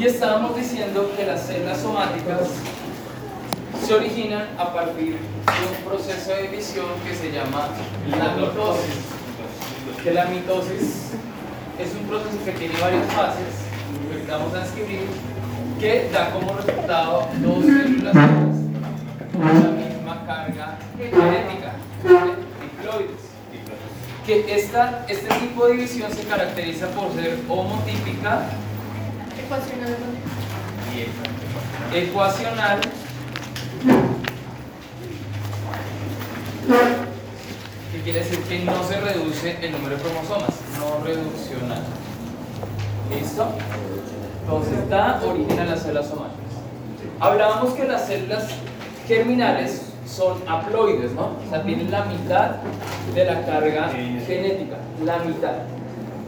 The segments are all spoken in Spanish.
Y estábamos diciendo que las células somáticas se originan a partir de un proceso de división que se llama la mitosis. Que la mitosis es un proceso que tiene varias fases, que vamos a escribir, que da como resultado dos células con la misma carga genética, diploides. Que esta, este tipo de división se caracteriza por ser homotípica, Ecuacional. ecuacional que quiere decir que no se reduce el número de cromosomas, no reduccional. ¿Listo? Entonces da origen a las células somáticas. Hablábamos que las células germinales son haploides, ¿no? O sea, tienen la mitad de la carga genética, la mitad.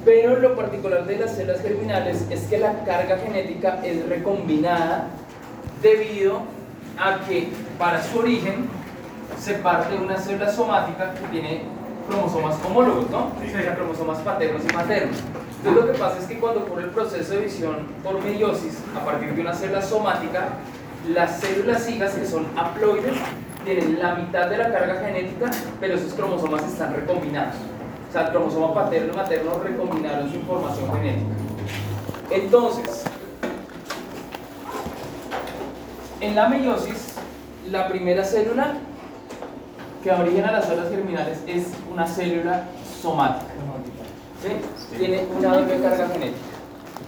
Pero lo particular de las células germinales es que la carga genética es recombinada debido a que para su origen se parte de una célula somática que tiene cromosomas homólogos, ¿no? O sea, cromosomas paternos y maternos. Entonces lo que pasa es que cuando ocurre el proceso de división por meiosis, a partir de una célula somática, las células hijas que son haploides tienen la mitad de la carga genética, pero esos cromosomas están recombinados. O sea, el cromosoma paterno y materno recombinaron su información genética. Entonces, en la meiosis, la primera célula que da origen a las células germinales es una célula somática. ¿sí? Tiene una doble carga genética.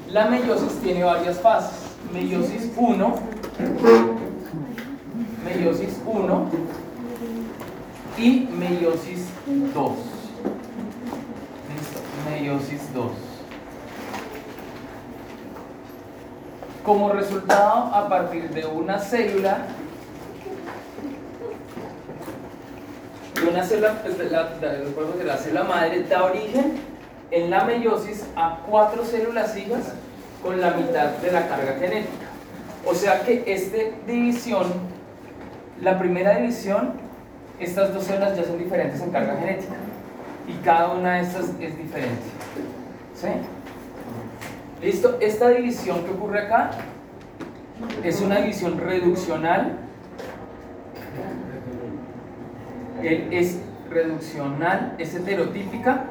La meiosis tiene varias fases. Meiosis 1, meiosis 1 y meiosis 2. Meiosis 2. Como resultado, a partir de una célula, de una célula, pues, de la célula madre da origen en la meiosis a cuatro células hijas con la mitad de la carga genética. O sea que esta división, la primera división, estas dos células ya son diferentes en carga genética y cada una de estas es diferente. ¿Sí? ¿Listo? Esta división que ocurre acá es una división reduccional. Es reduccional, es heterotípica.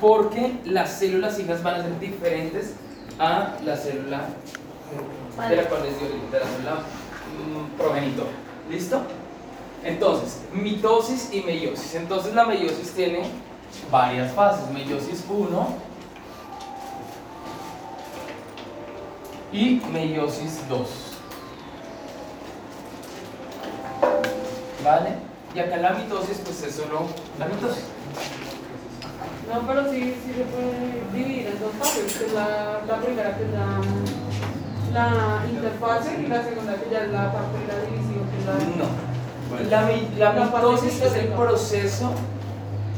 Porque las células hijas van a ser diferentes a la célula de la cual les dio de la célula progenitora. ¿Listo? Entonces, mitosis y meiosis. Entonces la meiosis tiene varias fases. Meiosis 1 y meiosis 2. ¿Vale? Y acá la mitosis pues es solo la mitosis. No, pero sí, sí se puede dividir en dos fases, que es la, la primera que es la, la interfase y la segunda que ya es la parte de la división, que es la... No. La, mitosis es el proceso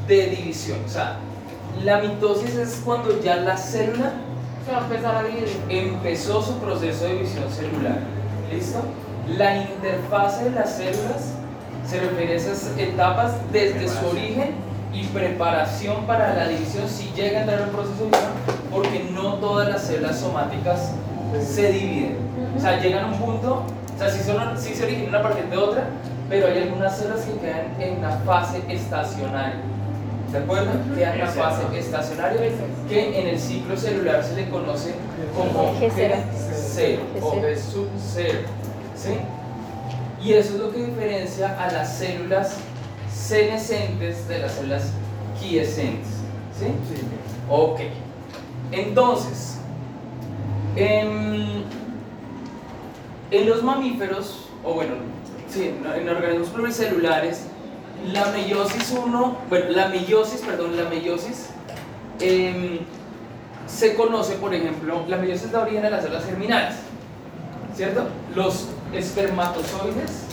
de división. O sea, la mitosis es cuando ya la célula Se va a empezar a dividir. empezó su proceso de división celular. ¿Listo? La interfase de las células se refiere a esas etapas desde su origen y preparación para la división si llega a entrar en el proceso de división, porque no todas las células somáticas se dividen. O sea, llegan a un punto, o sea, sí, son, sí se originan a partir de otra, pero hay algunas células que quedan en una fase estacionaria. ¿De acuerdo? Quedan en una fase estacionaria que en el ciclo celular se le conoce como G0. G0 o G sub 0. ¿sí? Y eso es lo que diferencia a las células senescentes de las células quiescentes. ¿Sí? Ok. Entonces, en, en los mamíferos, o bueno, sí, en, organismos pluricelulares, la meiosis 1, bueno, la meiosis, perdón, la meiosis em, se conoce, por ejemplo, la meiosis da origen a las células germinales, ¿cierto? Los espermatozoides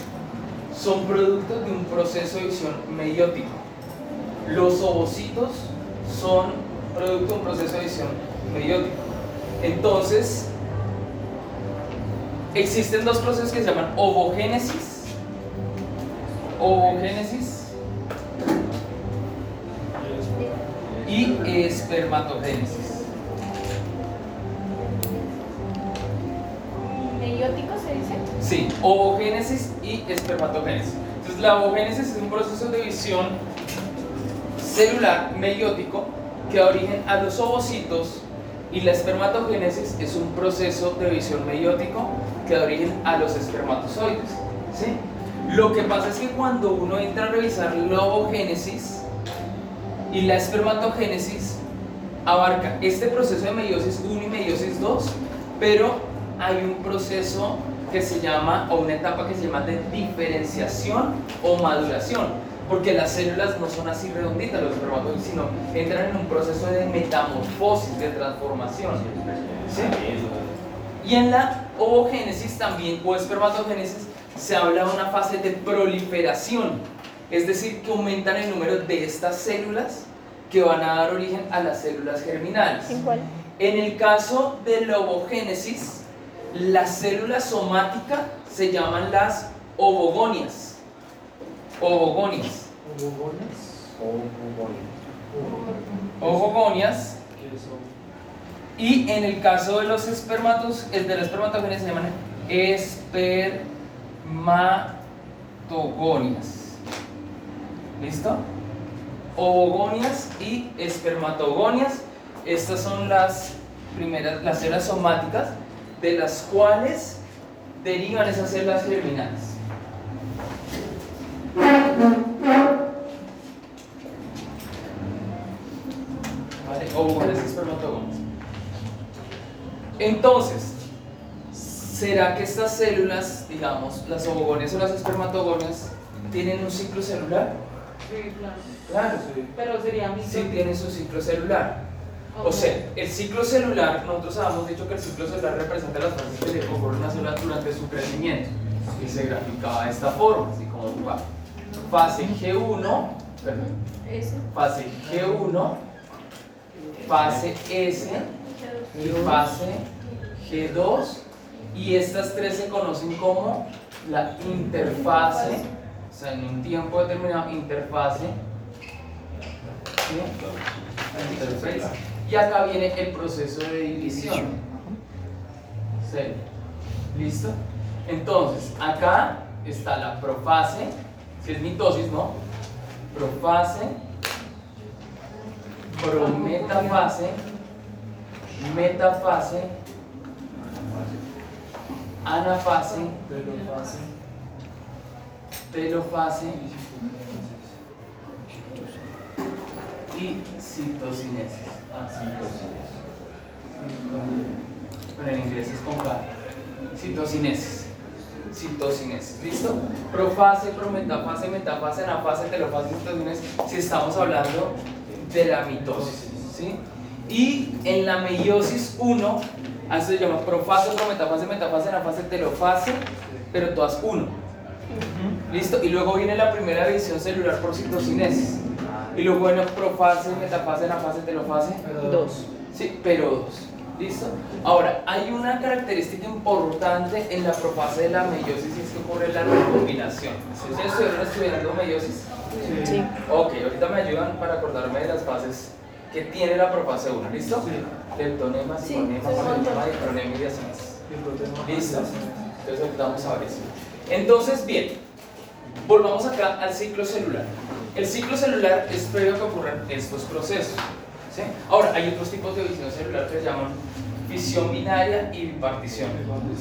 son producto de un proceso de división meiótico. Los ovocitos son producto de un proceso de división meiótico. Entonces, existen dos procesos que se llaman ovogénesis. Ovogénesis y espermatogénesis. ¿Meiótico se dice? Sí, ovogénesis y espermatogénesis. Entonces la ovogénesis es un proceso de división celular meiótico que da origen a los ovocitos y la espermatogénesis es un proceso de división meiótico que da origen a los espermatozoides. ¿sí? Lo que pasa es que cuando uno entra a revisar la ovogénesis y la espermatogénesis, abarca este proceso de meiosis 1 y meiosis 2, pero hay un proceso que se llama, o una etapa que se llama de diferenciación o maduración, porque las células no son así redonditas, los espermatozoides, sino entran en un proceso de metamorfosis, de transformación. ¿sí? Y en la ovogénesis también, o espermatogénesis, se habla de una fase de proliferación, es decir, que aumentan el número de estas células que van a dar origen a las células germinales. ¿En cuál? En el caso de la ovogénesis, la célula somática se llaman las ovogonias. Ovogonias. Ovogonias. Y en el caso de los espermatos, el de la espermatogénesis se llaman espermatogonias. ¿Listo? Ovogonias y espermatogonias. Estas son las primeras, las células somáticas de las cuales derivan esas células germinales. ¿Vale? Ovogonias y espermatogonias. Entonces, ¿será que estas células, digamos, las ovogonias o las espermatogonias, tienen un ciclo celular? Sí, claro. Claro, Pero sería mi sí tienen su ciclo celular. O sea, el ciclo celular, nosotros habíamos dicho que el ciclo celular representa las fases que le ocurren a una célula durante su crecimiento y se graficaba de esta forma, así como va. Fase G1, perdón, Ese. fase G1, fase S y fase G2 y estas tres se conocen como la interfase, o sea, en un tiempo determinado, interfase. interfase. Y acá viene el proceso de división. ¿Listo? Entonces, acá está la profase, si es mitosis, ¿no? Profase, prometafase, metafase, anafase, telofase y citocinesis. Ah, citocinesis. Pero en inglés es con. Citocinesis. Citocinesis. ¿Listo? Profase, prometafase, metafase, anafase, telofase, citocinesis. Si estamos hablando de la mitosis. ¿Sí? Y en la meiosis 1, a eso se llama profase, prometafase, metafase, anafase, telofase, pero todas 1. ¿Listo? Y luego viene la primera división celular por citocinesis. Y luego viene profase, metafase, anafase, telofase. Dos. Sí, pero dos. ¿Listo? Ahora, hay una característica importante en la profase de la meiosis y es que ocurre la recombinación. ¿Ustedes estuvieron estudiando meiosis? Sí. Ok, ahorita me ayudan para acordarme de las fases que tiene la profase 1, ¿listo? Sí, simonema, sí, un montón. polonema, dipronema y diacinesa. ¿Listo? Entonces ahorita vamos a ver eso. Entonces, bien, volvamos acá al ciclo celular. El ciclo celular es previo a que ocurran estos procesos. ¿sí? Ahora, hay otros tipos de división celular que se llaman fisión binaria y bipartición.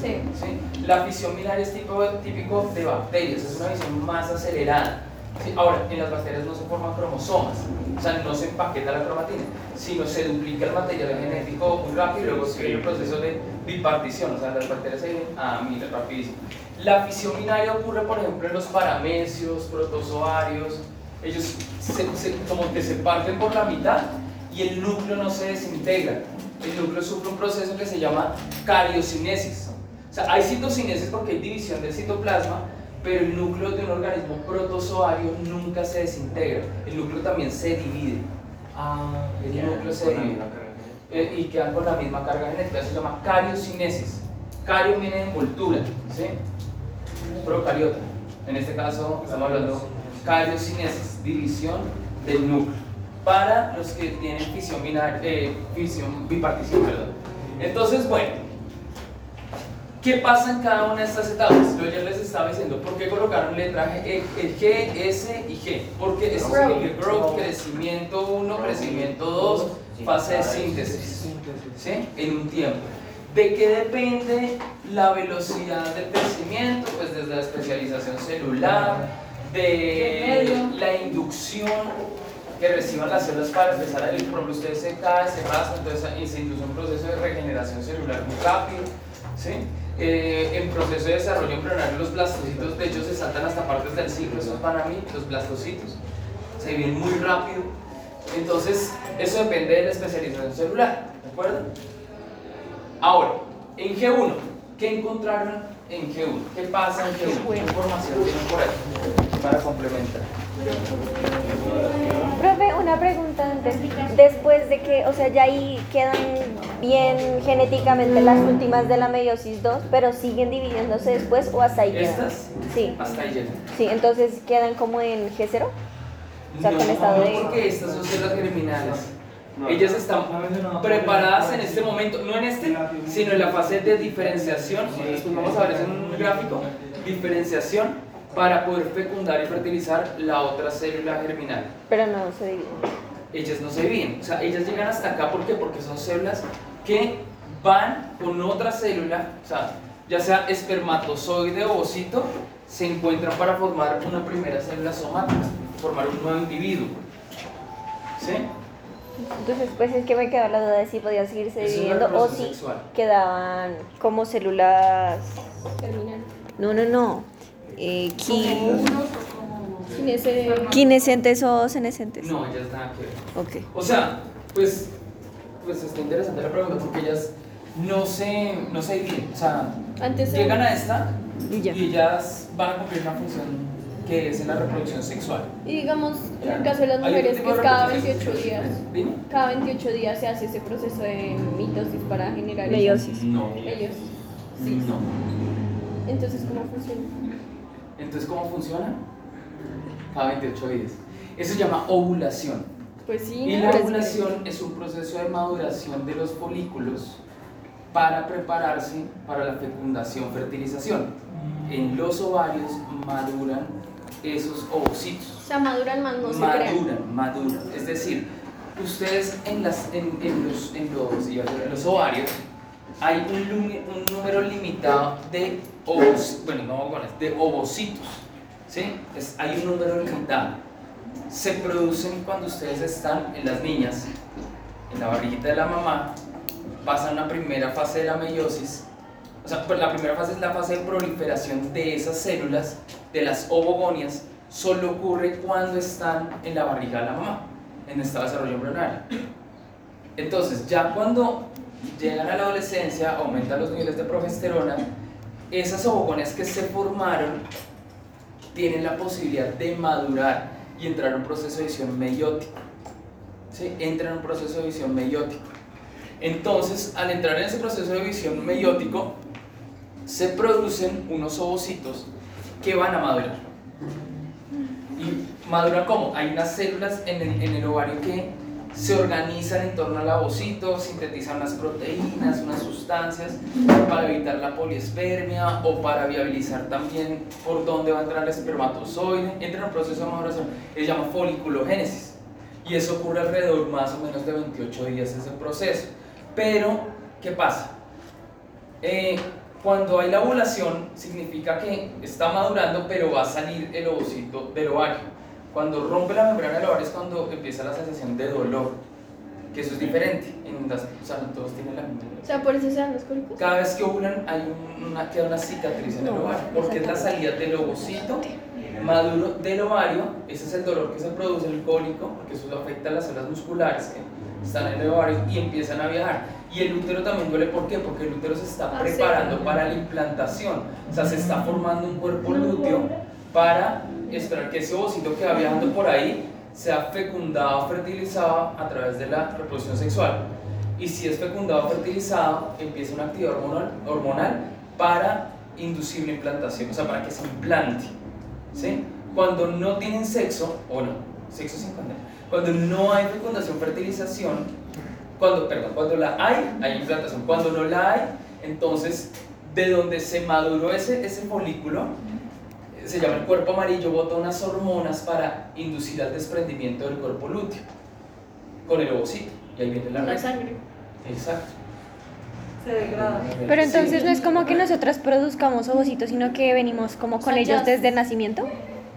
Sí. ¿sí? La fisión binaria es tipo, típico de bacterias, es una visión más acelerada. ¿sí? Ahora, en las bacterias no se forman cromosomas, o sea, no se empaqueta la cromatina, sino se duplica el material genético muy rápido y luego se viene el proceso de bipartición, o sea, las bacterias se vienen a mil rapidísimo. La fisión binaria ocurre, por ejemplo, en los paramecios, protozoarios, ellos se- se- como que se parten por la mitad y el núcleo no se desintegra. El núcleo sufre un proceso que se llama cariocinesis. O sea, hay citocinesis porque hay división del citoplasma, pero el núcleo de un organismo protozoario nunca se desintegra. El núcleo también se divide. Ah, El núcleo se divide. Eh, y quedan con la misma carga genética. Eso se llama cariocinesis. Cario viene de envoltura, ¿sí? Procariota. En este caso estamos hablando de cariocinesis, división del núcleo. Para los que tienen fisión, binaria, eh, fisión bipartición. Perdón. Entonces, bueno, ¿Qué pasa en cada una de estas etapas? Yo ya les estaba diciendo por qué colocaron letra G, G, S y G. Porque esto significa growth, crecimiento 1, crecimiento 2, fase de síntesis. ¿Sí? En un tiempo. ¿De qué depende la velocidad del crecimiento? Pues desde la especialización celular, de la inducción que reciban las células para empezar a ir, por ejemplo, ustedes se caen, se raspan, entonces se induce un proceso de regeneración celular muy rápido. ¿sí? Eh, en proceso de desarrollo embrionario los blastocitos de hecho se saltan hasta partes del ciclo, esos van a mí, los blastocitos, se vienen muy rápido. Entonces, eso depende de la especialización celular, ¿de acuerdo? Ahora, en G1, ¿qué encontraron en G1? ¿Qué pasa en G1? ¿Qué información tienen por ahí para complementar? Profe, una pregunta antes. Después de que, o sea, ya ahí quedan bien genéticamente las últimas de la meiosis 2, pero siguen dividiéndose después o hasta ahí quedan. ¿Estas? Sí. Hasta ahí llegan. Sí, entonces quedan como en G0. O sea, no, con estado de- porque estas son células germinales. Ellas están preparadas en este momento, no en este, sino en la fase de diferenciación. Después vamos a ver eso en un gráfico. Diferenciación para poder fecundar y fertilizar la otra célula germinal. Pero no se dividen. Ellas no se dividen, o sea, ellas llegan hasta acá ¿por qué? porque son células que van con otra célula, o sea, ya sea espermatozoide o ovocito, se encuentran para formar una primera célula somática, formar un nuevo individuo. ¿Sí? Entonces, pues es que me quedó la duda de si podían seguirse Eso dividiendo o si sexual. quedaban como células. No, no, no. Eh, qui- Quinescentes o senescentes. No, ellas nada que ver. Ok. O sea, pues, pues está interesante la pregunta porque ellas no se, no se dividen. O sea, Antes llegan a esta Y ya. y ellas van a cumplir una función que es en la reproducción sexual. Y digamos, en el caso de las mujeres, que es de cada reproducción 28 días. Dime. Cada 28 días se hace ese proceso de mitosis para generar Meiosis. No. Ellos. Sí. No. Entonces, ¿cómo funciona? Entonces, ¿cómo funciona? Cada 28 días. Eso se llama ovulación. Pues sí, Y la ovulación es un proceso de maduración de los folículos para prepararse para la fecundación, fertilización. En los ovarios maduran esos ovocitos. O sea, maduran más, no se crean. maduran, maduran. Es decir, ustedes en, las, en, en los, en, los, en los ovarios hay un, un número limitado de, ovos, bueno, no de ovocitos. ¿sí? Es- hay un número limitado. Se producen cuando ustedes están en las niñas, en la barriguita de la mamá, pasan la primera fase de la meiosis. O sea, pues la primera fase es la fase de proliferación de esas células, de las ovogonias, solo ocurre cuando están en la barriga de la mamá, en estado de desarrollo embrionario. Entonces, ya cuando llegan a la adolescencia, aumentan los niveles de progesterona, esas ovogonias que se formaron tienen la posibilidad de madurar y entrar en un proceso de visión meiótico. ¿Sí? Entran en un proceso de visión meiótico. Entonces, al entrar en ese proceso de visión meiótico, se producen unos ovocitos que van a madurar. ¿Y maduran cómo? Hay unas células en el, ovario que se organizan en torno al ovocito, sintetizan unas proteínas, unas sustancias para evitar la poliespermia o para viabilizar también por dónde va a entrar el espermatozoide. Entra en un proceso de maduración se llama foliculogénesis. Y eso ocurre alrededor más o menos de 28 días ese proceso. Pero, ¿qué pasa? Eh, cuando hay la ovulación, significa que está madurando, pero va a salir el ovocito del ovario. Cuando rompe la membrana del ovario es cuando empieza la sensación de dolor, que eso es diferente. En las, o sea, no todos tienen la misma. O sea, por eso se dan los cólicos. Cada vez que ovulan hay una, queda una cicatriz en el ovario, porque es la salida del ovocito maduro del ovario, ese es el dolor que se produce en el cólico, porque eso afecta a las células musculares que están en el ovario y empiezan a viajar. Y el útero también duele, ¿por qué? Porque el útero se está Ah, sí. preparando para la implantación, o sea, se está formando un cuerpo lúteo para esperar que ese ovocito que va viajando por ahí sea fecundado, fertilizado a través de la reproducción sexual. Y si es fecundado o fertilizado, empieza una actividad hormonal, hormonal para inducir la implantación, o sea, para que se implante. ¿sí? Cuando no tienen sexo, o no, sexo sin condena, Cuando no hay fecundación, fertilización, cuando, perdón, cuando la hay, hay implantación. Cuando no la hay, entonces de donde se maduró ese, ese folículo, se llama el cuerpo amarillo, bota unas hormonas para inducir al desprendimiento del cuerpo lúteo con el ovocito. Y ahí viene la La sangre Exacto. se degrada. Pero entonces Sí. no es como que nosotras produzcamos ovocitos, sino que venimos como con O sea, ellos desde nacimiento.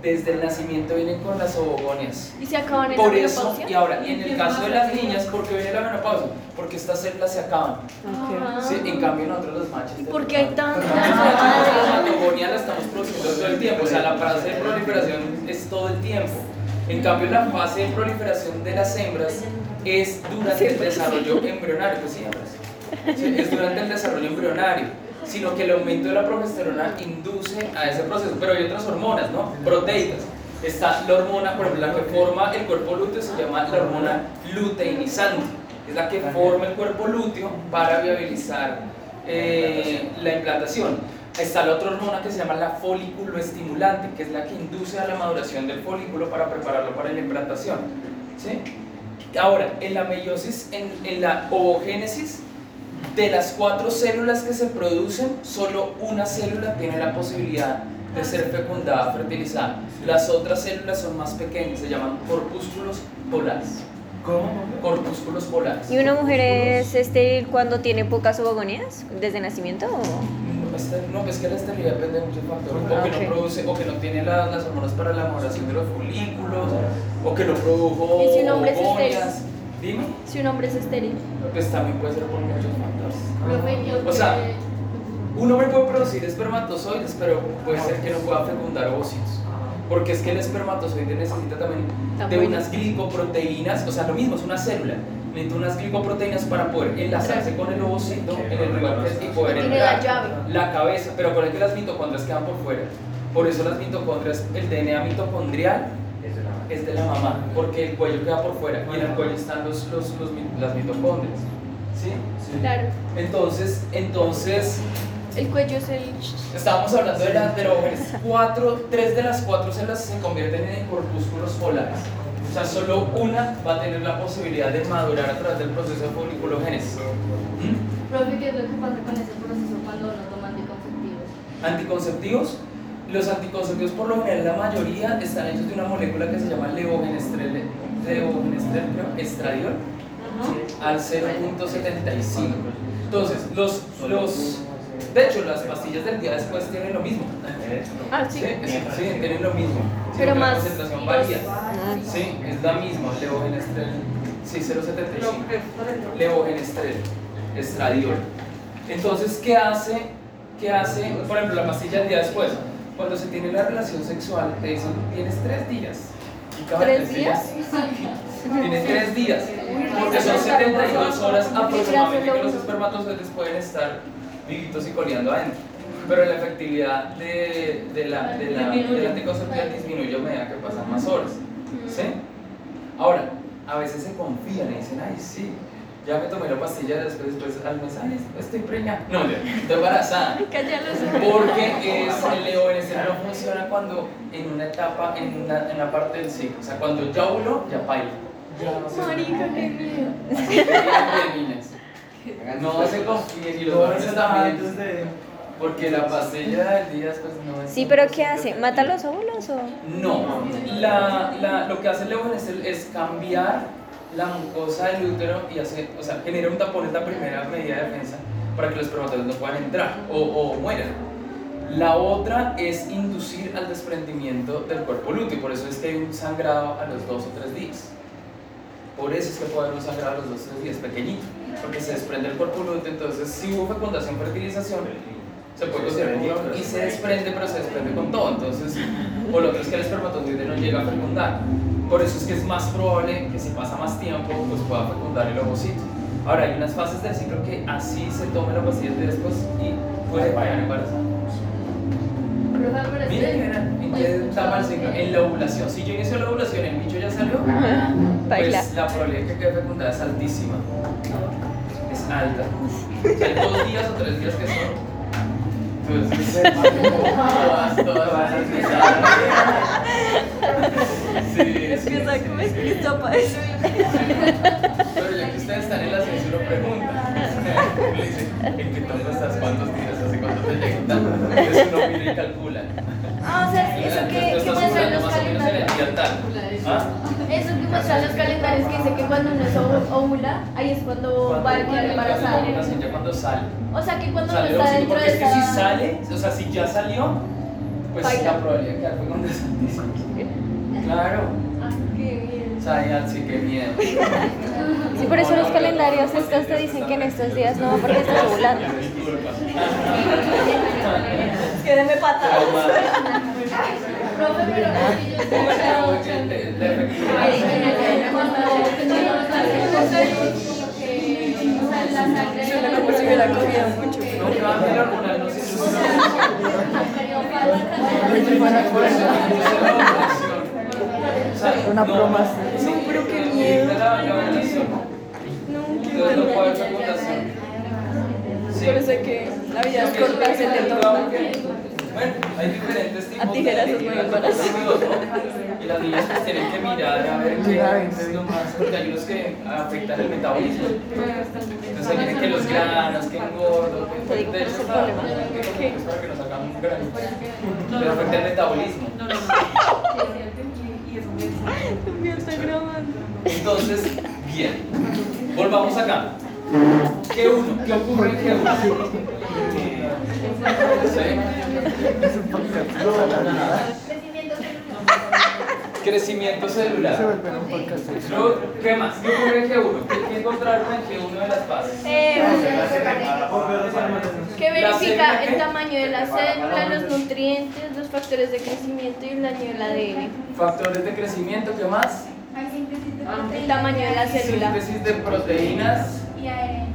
Desde el nacimiento vienen con las ovogonias. Y se acaban en Por la eso, menopausia. y ahora, en el caso de las niñas, ¿por qué viene la menopausia? Porque estas células se acaban. Ajá. Sí, en cambio nosotros los machos... ¿Por qué hay tantas? La mitogonía la estamos produciendo todo el tiempo, o sea, la fase de proliferación es todo el tiempo. En cambio, la fase de proliferación de las hembras es durante el desarrollo embrionario, pues sí, hembras. Sí, es durante el desarrollo embrionario, sino que el aumento de la progesterona induce a ese proceso, pero hay otras hormonas, ¿no? Proteicas. Está la hormona, por ejemplo, la que forma el cuerpo lúteo se llama la hormona luteinizante, es la que forma el cuerpo lúteo para viabilizar eh, la implantación. Está la otra hormona que se llama la folículo estimulante, que es la que induce a la maduración del folículo para prepararlo para la implantación. ¿sí? Ahora, en la meiosis, en, en la ovogénesis, de las cuatro células que se producen, solo una célula tiene la posibilidad de ser fecundada, fertilizada. Las otras células son más pequeñas, se llaman corpúsculos polares. ¿Cómo? Corpúsculos polares. ¿Y una mujer es estéril cuando tiene pocas ovogonias desde nacimiento? o? No, este- No, pues que la esterilidad depende de muchos factores. O que Ok. no produce, o que no tiene la- las hormonas para la maduración de los folículos, o que no produjo ¿Y si un hombre es ovogonias. Dime, Si un hombre es estéril. pues también puede ser por muchos factores. O sea, Un hombre puede producir espermatozoides, pero puede ser que no pueda fecundar ovocitos. Porque es que el espermatozoide necesita también de unas glicoproteínas, o sea, lo mismo, es una célula. Necesita unas glicoproteínas para poder enlazarse con el ovocito en el lugar que es y poder Tiene la entrar. llave. La cabeza, pero acuérdense que las mitocondrias quedan por fuera. Por eso las mitocondrias, el DNA mitocondrial es de la mamá, porque el cuello queda por fuera y en el cuello están los, los, los las mitocondrias. ¿Sí? Claro. Entonces, entonces El cuello es el. Estábamos hablando de las terógenes. Cuatro, tres de las cuatro células se convierten en corpúsculos polares. O sea, solo una va a tener la posibilidad de madurar a través del proceso de foliculogénesis. ¿Mm? ¿qué es lo que pasa con ese proceso cuando uno toma anticonceptivos? Anticonceptivos. Los anticonceptivos, por lo general, la mayoría están hechos de una molécula que se llama levogenestrel, estradiol, al 0.75. Entonces, los, los, de hecho, las pastillas del día después tienen lo mismo. Ah, Sí, sí. sí, tienen lo mismo. sino Pero que la más concentración varía. Sí, es la misma, levogenestrel. Sí, 0.75. Levogenestrel, estradiol. Entonces, ¿qué hace? ¿Qué hace? Por ejemplo, la pastilla del día después. Cuando se tiene la relación sexual, te dicen, tienes tres días. Y cada ¿Tres días? Tienes tres días. Porque son 72 horas aproximadamente que los espermatozoides pueden estar vivitos y coleando adentro. Pero la efectividad de, de la, de la, de la anticonceptiva disminuye a medida que pasan más horas. ¿Sí? Ahora, a veces se confían y dicen, ay, sí, ya me tomé la pastilla, después, después al mes, ay, estoy preñada. No, ya, estoy embarazada. Porque es, el leonecer no funciona cuando en una etapa, en una, en una parte del ciclo. O sea, cuando ya ovuló, ya baila. Marica, qué miedo. No se confíen y los varones también. Porque la pastilla del día después no es. Sí, pero ¿qué hace? ¿Mata los óvulos o...? No, la, la, lo que hace el leonecer es cambiar la mucosa del útero y hace, o sea, genera un tapón, es la primera medida de defensa para que los espermatozoides no puedan entrar o, o mueran. La otra es inducir al desprendimiento del cuerpo lúteo, por eso es un sangrado a los dos o tres días. Por eso es que puede haber un sangrado a los dos o tres días, pequeñito, porque se desprende el cuerpo lúteo, entonces si hubo fecundación, fertilización, se puede una- y se desprende, pero se desprende con todo, entonces, o lo otro es que el espermatozoide no llega a fecundar. Por eso es que es más probable que si pasa más tiempo, pues pueda fecundar el ovocito. Ahora, hay unas fases del ciclo que así se tome la pastilla de después y puede quedar embarazada. Mira, ¿en qué etapa del ciclo? En la ovulación. Si yo inicio la ovulación, el bicho ya salió, Baila. pues la probabilidad de que quede fecundada es altísima. Es alta. Hay dos días o tres días que son. Pues, Sí, Empieza sí, como sí. escrito para eso. Pero ya que ustedes están en la uno pregunta. Le dice, ¿en qué tanto estás? ¿Cuántos tiras? ¿Hace cuánto te llega? Entonces uno mira y calcula. Ah, o sea, eso que, que muestran los calendarios. ¿Ah? Eso que muestran los calendarios que dice que cuando uno es ovu- óvula, ahí es cuando va a quedar embarazada. Ya cuando sale. O sea que cuando uno está dentro porque de es que si esa... sale, o sea, si ya salió, pues Baila. la probabilidad de quedar fecunda es altísima. Claro. Ah, qué bien. O sea, ya sí, qué miedo. Sí, por eso los calendarios estos te dicen que en estos días no, porque estás ovulando. Quédeme cosas, como si hubiera comido mucho. No, no no Una no, broma Sí, pero qué miedo. No. Sí. Por eso es que la vida es corta, se te torna. Bueno, hay diferentes tipos A tijeras de es muy. Y las niñas pues tienen que mirar a ver qué es lo más, porque hay unos que afectan el metabolismo. Entonces ahí vienen que los granos, que engordo, que de ¿cuál hecho está- para que nos hagamos un grano. Pero afecta el metabolismo. Entonces, bien. Volvamos acá. G1, ¿qué ocurre en G1? ¿Sí? Crecimiento celular. ¿Qué más? ¿Qué ocurre en G1? ¿Qué, qué encontraron en G1 de las fases? Eh, que ¿La verifica el tamaño de la célula, los nutrientes, los factores de crecimiento y el daño del ADN. Factores de crecimiento, ¿qué más? El tamaño de la célula. Síntesis de proteínas Y ARN.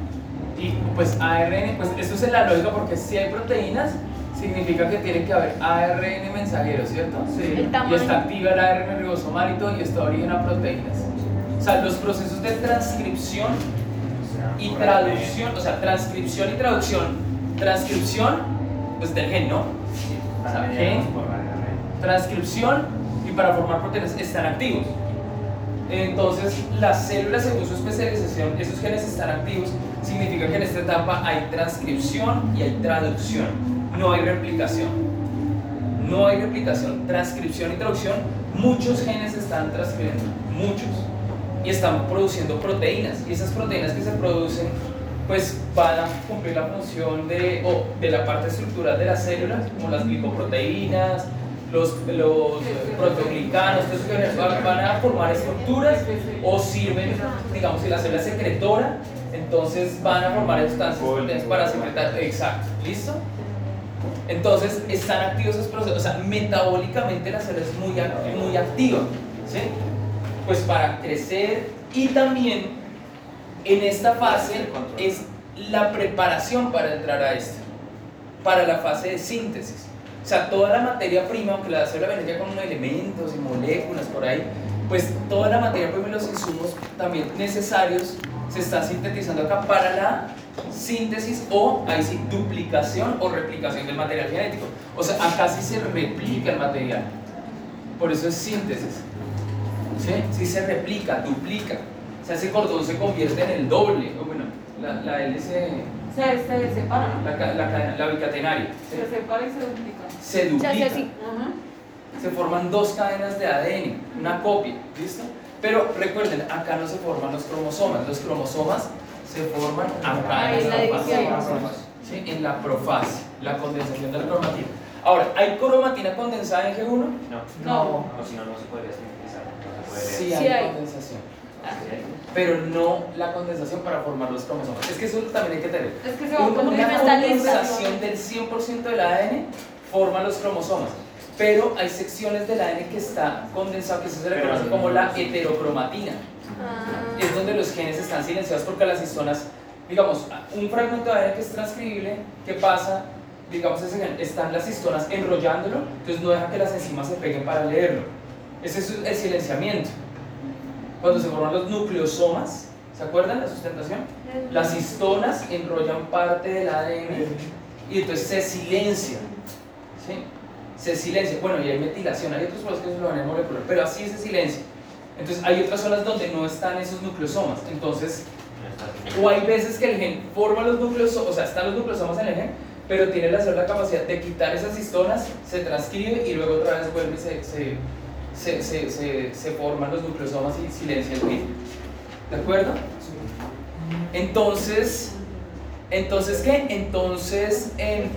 y pues ARN, pues esto es en la lógica porque si hay proteínas, significa que tiene que haber ARN mensajero, ¿cierto? El Y está activa el ARN ribosomal y todo y esto da origen a proteínas. O sea, los procesos de transcripción y traducción, o sea, transcripción y traducción, transcripción, pues del gen, ¿no? O sea, gen, transcripción y para formar proteínas están activos. Entonces, las células según su especialización, esos genes están activos, significa que en esta etapa hay transcripción y hay traducción, no hay replicación. No hay replicación, transcripción y traducción, muchos genes están transcribiendo, muchos, y están produciendo proteínas, y esas proteínas que se producen, pues van a cumplir la función de, de la parte estructural de las células, como las glicoproteínas, los, los proteoglicanos, van, a formar estructuras o sirven, digamos, si la célula es secretora, entonces van a formar sustancias para secretar, exacto, ¿listo? Entonces están activos esos procesos, o sea, metabólicamente la célula es muy, muy activa, ¿sí? Pues para crecer y también en esta fase es la preparación para entrar a esta, para la fase de síntesis. O sea, toda la materia prima, aunque la célula viene ya con elementos y moléculas por ahí, pues toda la materia prima y los insumos también necesarios se están sintetizando acá para la síntesis o, ahí sí, duplicación o replicación del material genético. O sea, acá sí se replica el material. Por eso es síntesis. ¿Sí? Sí se replica, duplica. O sea, ese cordón se convierte en el doble. O bueno, la, la L se, Se, se separa, ¿no? la, la, cadena- la bicatenaria. ¿sí? Se separa y se duplica. Se Se duplica. Ajá. Se forman dos cadenas de ADN, una copia, ¿listo? Pero recuerden, acá no se forman los cromosomas. Los cromosomas se forman acá en la esta fase. división. ¿sí? En la profase, la condensación de la cromatina. Ahora, ¿hay cromatina condensada en G1? No, No. o si no, no se podría sintetizar. No se Sí hay, Sí hay. condensación, Sí hay. pero no la condensación para formar los cromosomas. Es que eso también hay que tener. Es que se va Una no condensación del 100% del ADN forma los cromosomas. Pero hay secciones del ADN que está condensado, que eso se le Pero- conoce como la heterocromatina. Ah. Es donde los genes están silenciados porque las histonas, digamos, un fragmento de ADN que es transcribible, ¿qué pasa? Digamos, ese gen, están las histonas enrollándolo, entonces no deja que las enzimas se peguen para leerlo. Ese es el silenciamiento. Cuando se forman los nucleosomas, ¿se acuerdan la sustentación? Las histonas enrollan parte del ADN y entonces se silencia. ¿Sí? se silencia. Bueno, y hay metilación, hay otros procesos que se lo van a molecular, pero así se silencia. Entonces hay otras zonas donde no están esos nucleosomas. Entonces, o hay veces que el gen forma los nucleosomas, o sea, están los nucleosomas en el gen, pero tiene la célula la capacidad de quitar esas histonas, se transcribe y luego otra vez vuelve y se, se, se, se, forman los nucleosomas y silencia el gen. ¿De acuerdo? Entonces, entonces ¿qué? Entonces, em,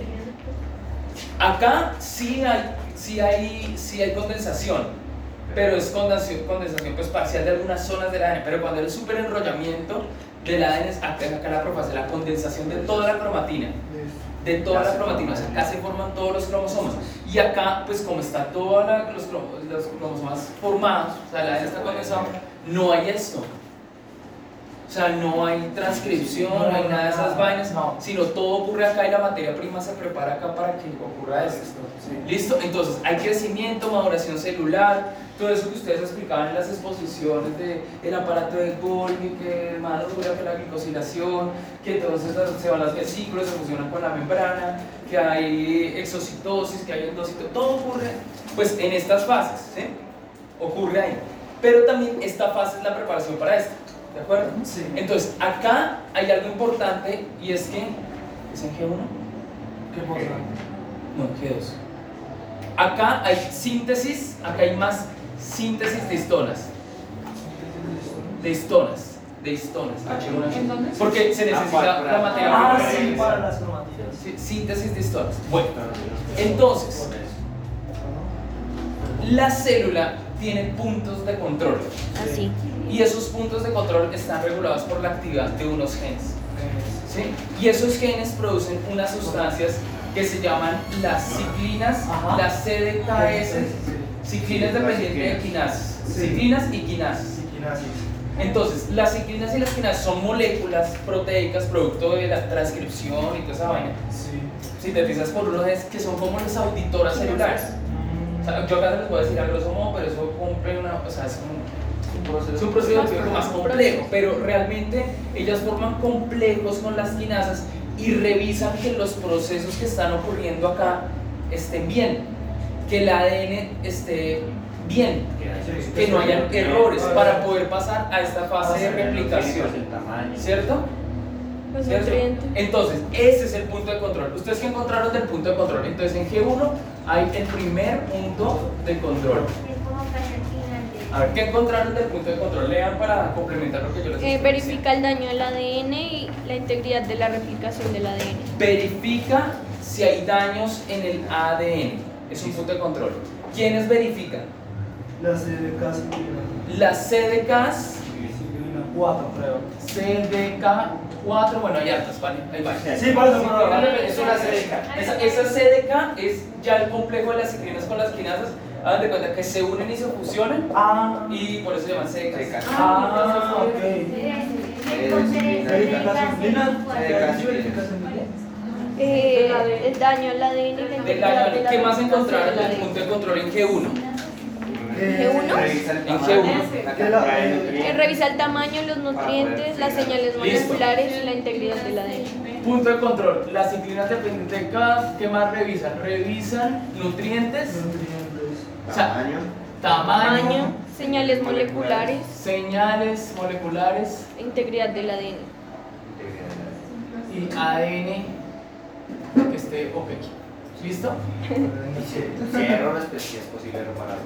acá sí hay, sí hay, sí hay condensación, pero es condensación, condensación pues parcial de algunas zonas del ADN, pero cuando el super enrollamiento del ADN, es acá, acá la profase, la condensación de toda la cromatina, de toda la cromatina, o sea, acá se forman todos los cromosomas, y acá, pues como está todos los, los cromosomas formados, o sea, el ADN está condensado, no hay esto. O sea, no hay transcripción, no hay nada de esas vainas, sino todo ocurre acá y la materia prima se prepara acá para que ocurra esto. ¿Listo? Entonces, hay crecimiento, maduración celular, todo eso que ustedes explicaban en las exposiciones de el aparato de Golgi, que madura, que la glicosilación, que entonces se van las vesículas, se fusionan con la membrana, que hay exocitosis, que hay endocitosis, todo ocurre pues en estas fases, ¿sí? Ocurre ahí. Pero también esta fase es la preparación para esto, ¿de acuerdo? Sí. Entonces, acá hay algo importante y es que. ¿Es en G1? ¿Qué cosa? No, en G2. Acá hay síntesis, acá hay más síntesis de histonas. De histonas. De histonas. H1, ¿En? Porque se necesita la materia Ah, prima. sí, para las Síntesis de histonas. Bueno, entonces, la célula tiene puntos de control. Así. Y esos puntos de control están regulados por la actividad de unos genes. ¿sí? Y esos genes producen unas sustancias que se llaman las ciclinas, Ajá. las CDKS, ciclinas dependientes de quinasas. Sí. Ciclinas y quinasis. Entonces, las ciclinas y las quinasas son moléculas proteicas producto de la transcripción y toda esa vaina, Sí. sintetizadas por unos genes que son como las auditoras celulares. O sea, yo acá les voy a decir a grosso modo, pero eso cumple una, o sea, es un, es un proceso más complejo, pero realmente ellas forman complejos con las quinasas y revisan que los procesos que están ocurriendo acá estén bien, que el ADN esté bien, que no hayan errores para poder pasar a esta fase de replicación, ¿cierto? Entonces, ese es el punto de control. ¿Ustedes qué encontraron del punto de control? Entonces, en G1 hay el primer punto de control. A ver, ¿qué encontraron del punto de control? Lean para complementar lo que yo les Eh, verifica el daño al ADN y la integridad de la replicación del ADN. Verifica si hay daños en el ADN. Es un punto de control. ¿Quiénes verifican? La CDK ciclina. Las CDKs, Ciclina 4, creo. CDK4, bueno, hay altas, ¿vale? Ahí va. Sí, por eso, por. Es una CDK. Esa, esa CDK es ya el complejo de las ciclinas con las quinasas. Hagan de cuenta que se unen y se fusionan Ah, y por eso se llaman ah, ok. CDK. ¿Sí verificación ciclina? Eh, el daño al ADN la de daño, ¿Qué más encontraron del punto de control en G1? Eh, ¿G1? En G1. que la- eh, Eh, revisa el tamaño, los nutrientes, las señales moleculares y la integridad del ADN. Punto de control. Las ciclinas dependientes de cada, ¿qué más revisan? Revisan nutrientes, tamaño, Tamaño, señales moleculares, señales moleculares integridad del ADN. y ADN que esté ok. ¿Listo? Si hay errores, pues sí es posible posible.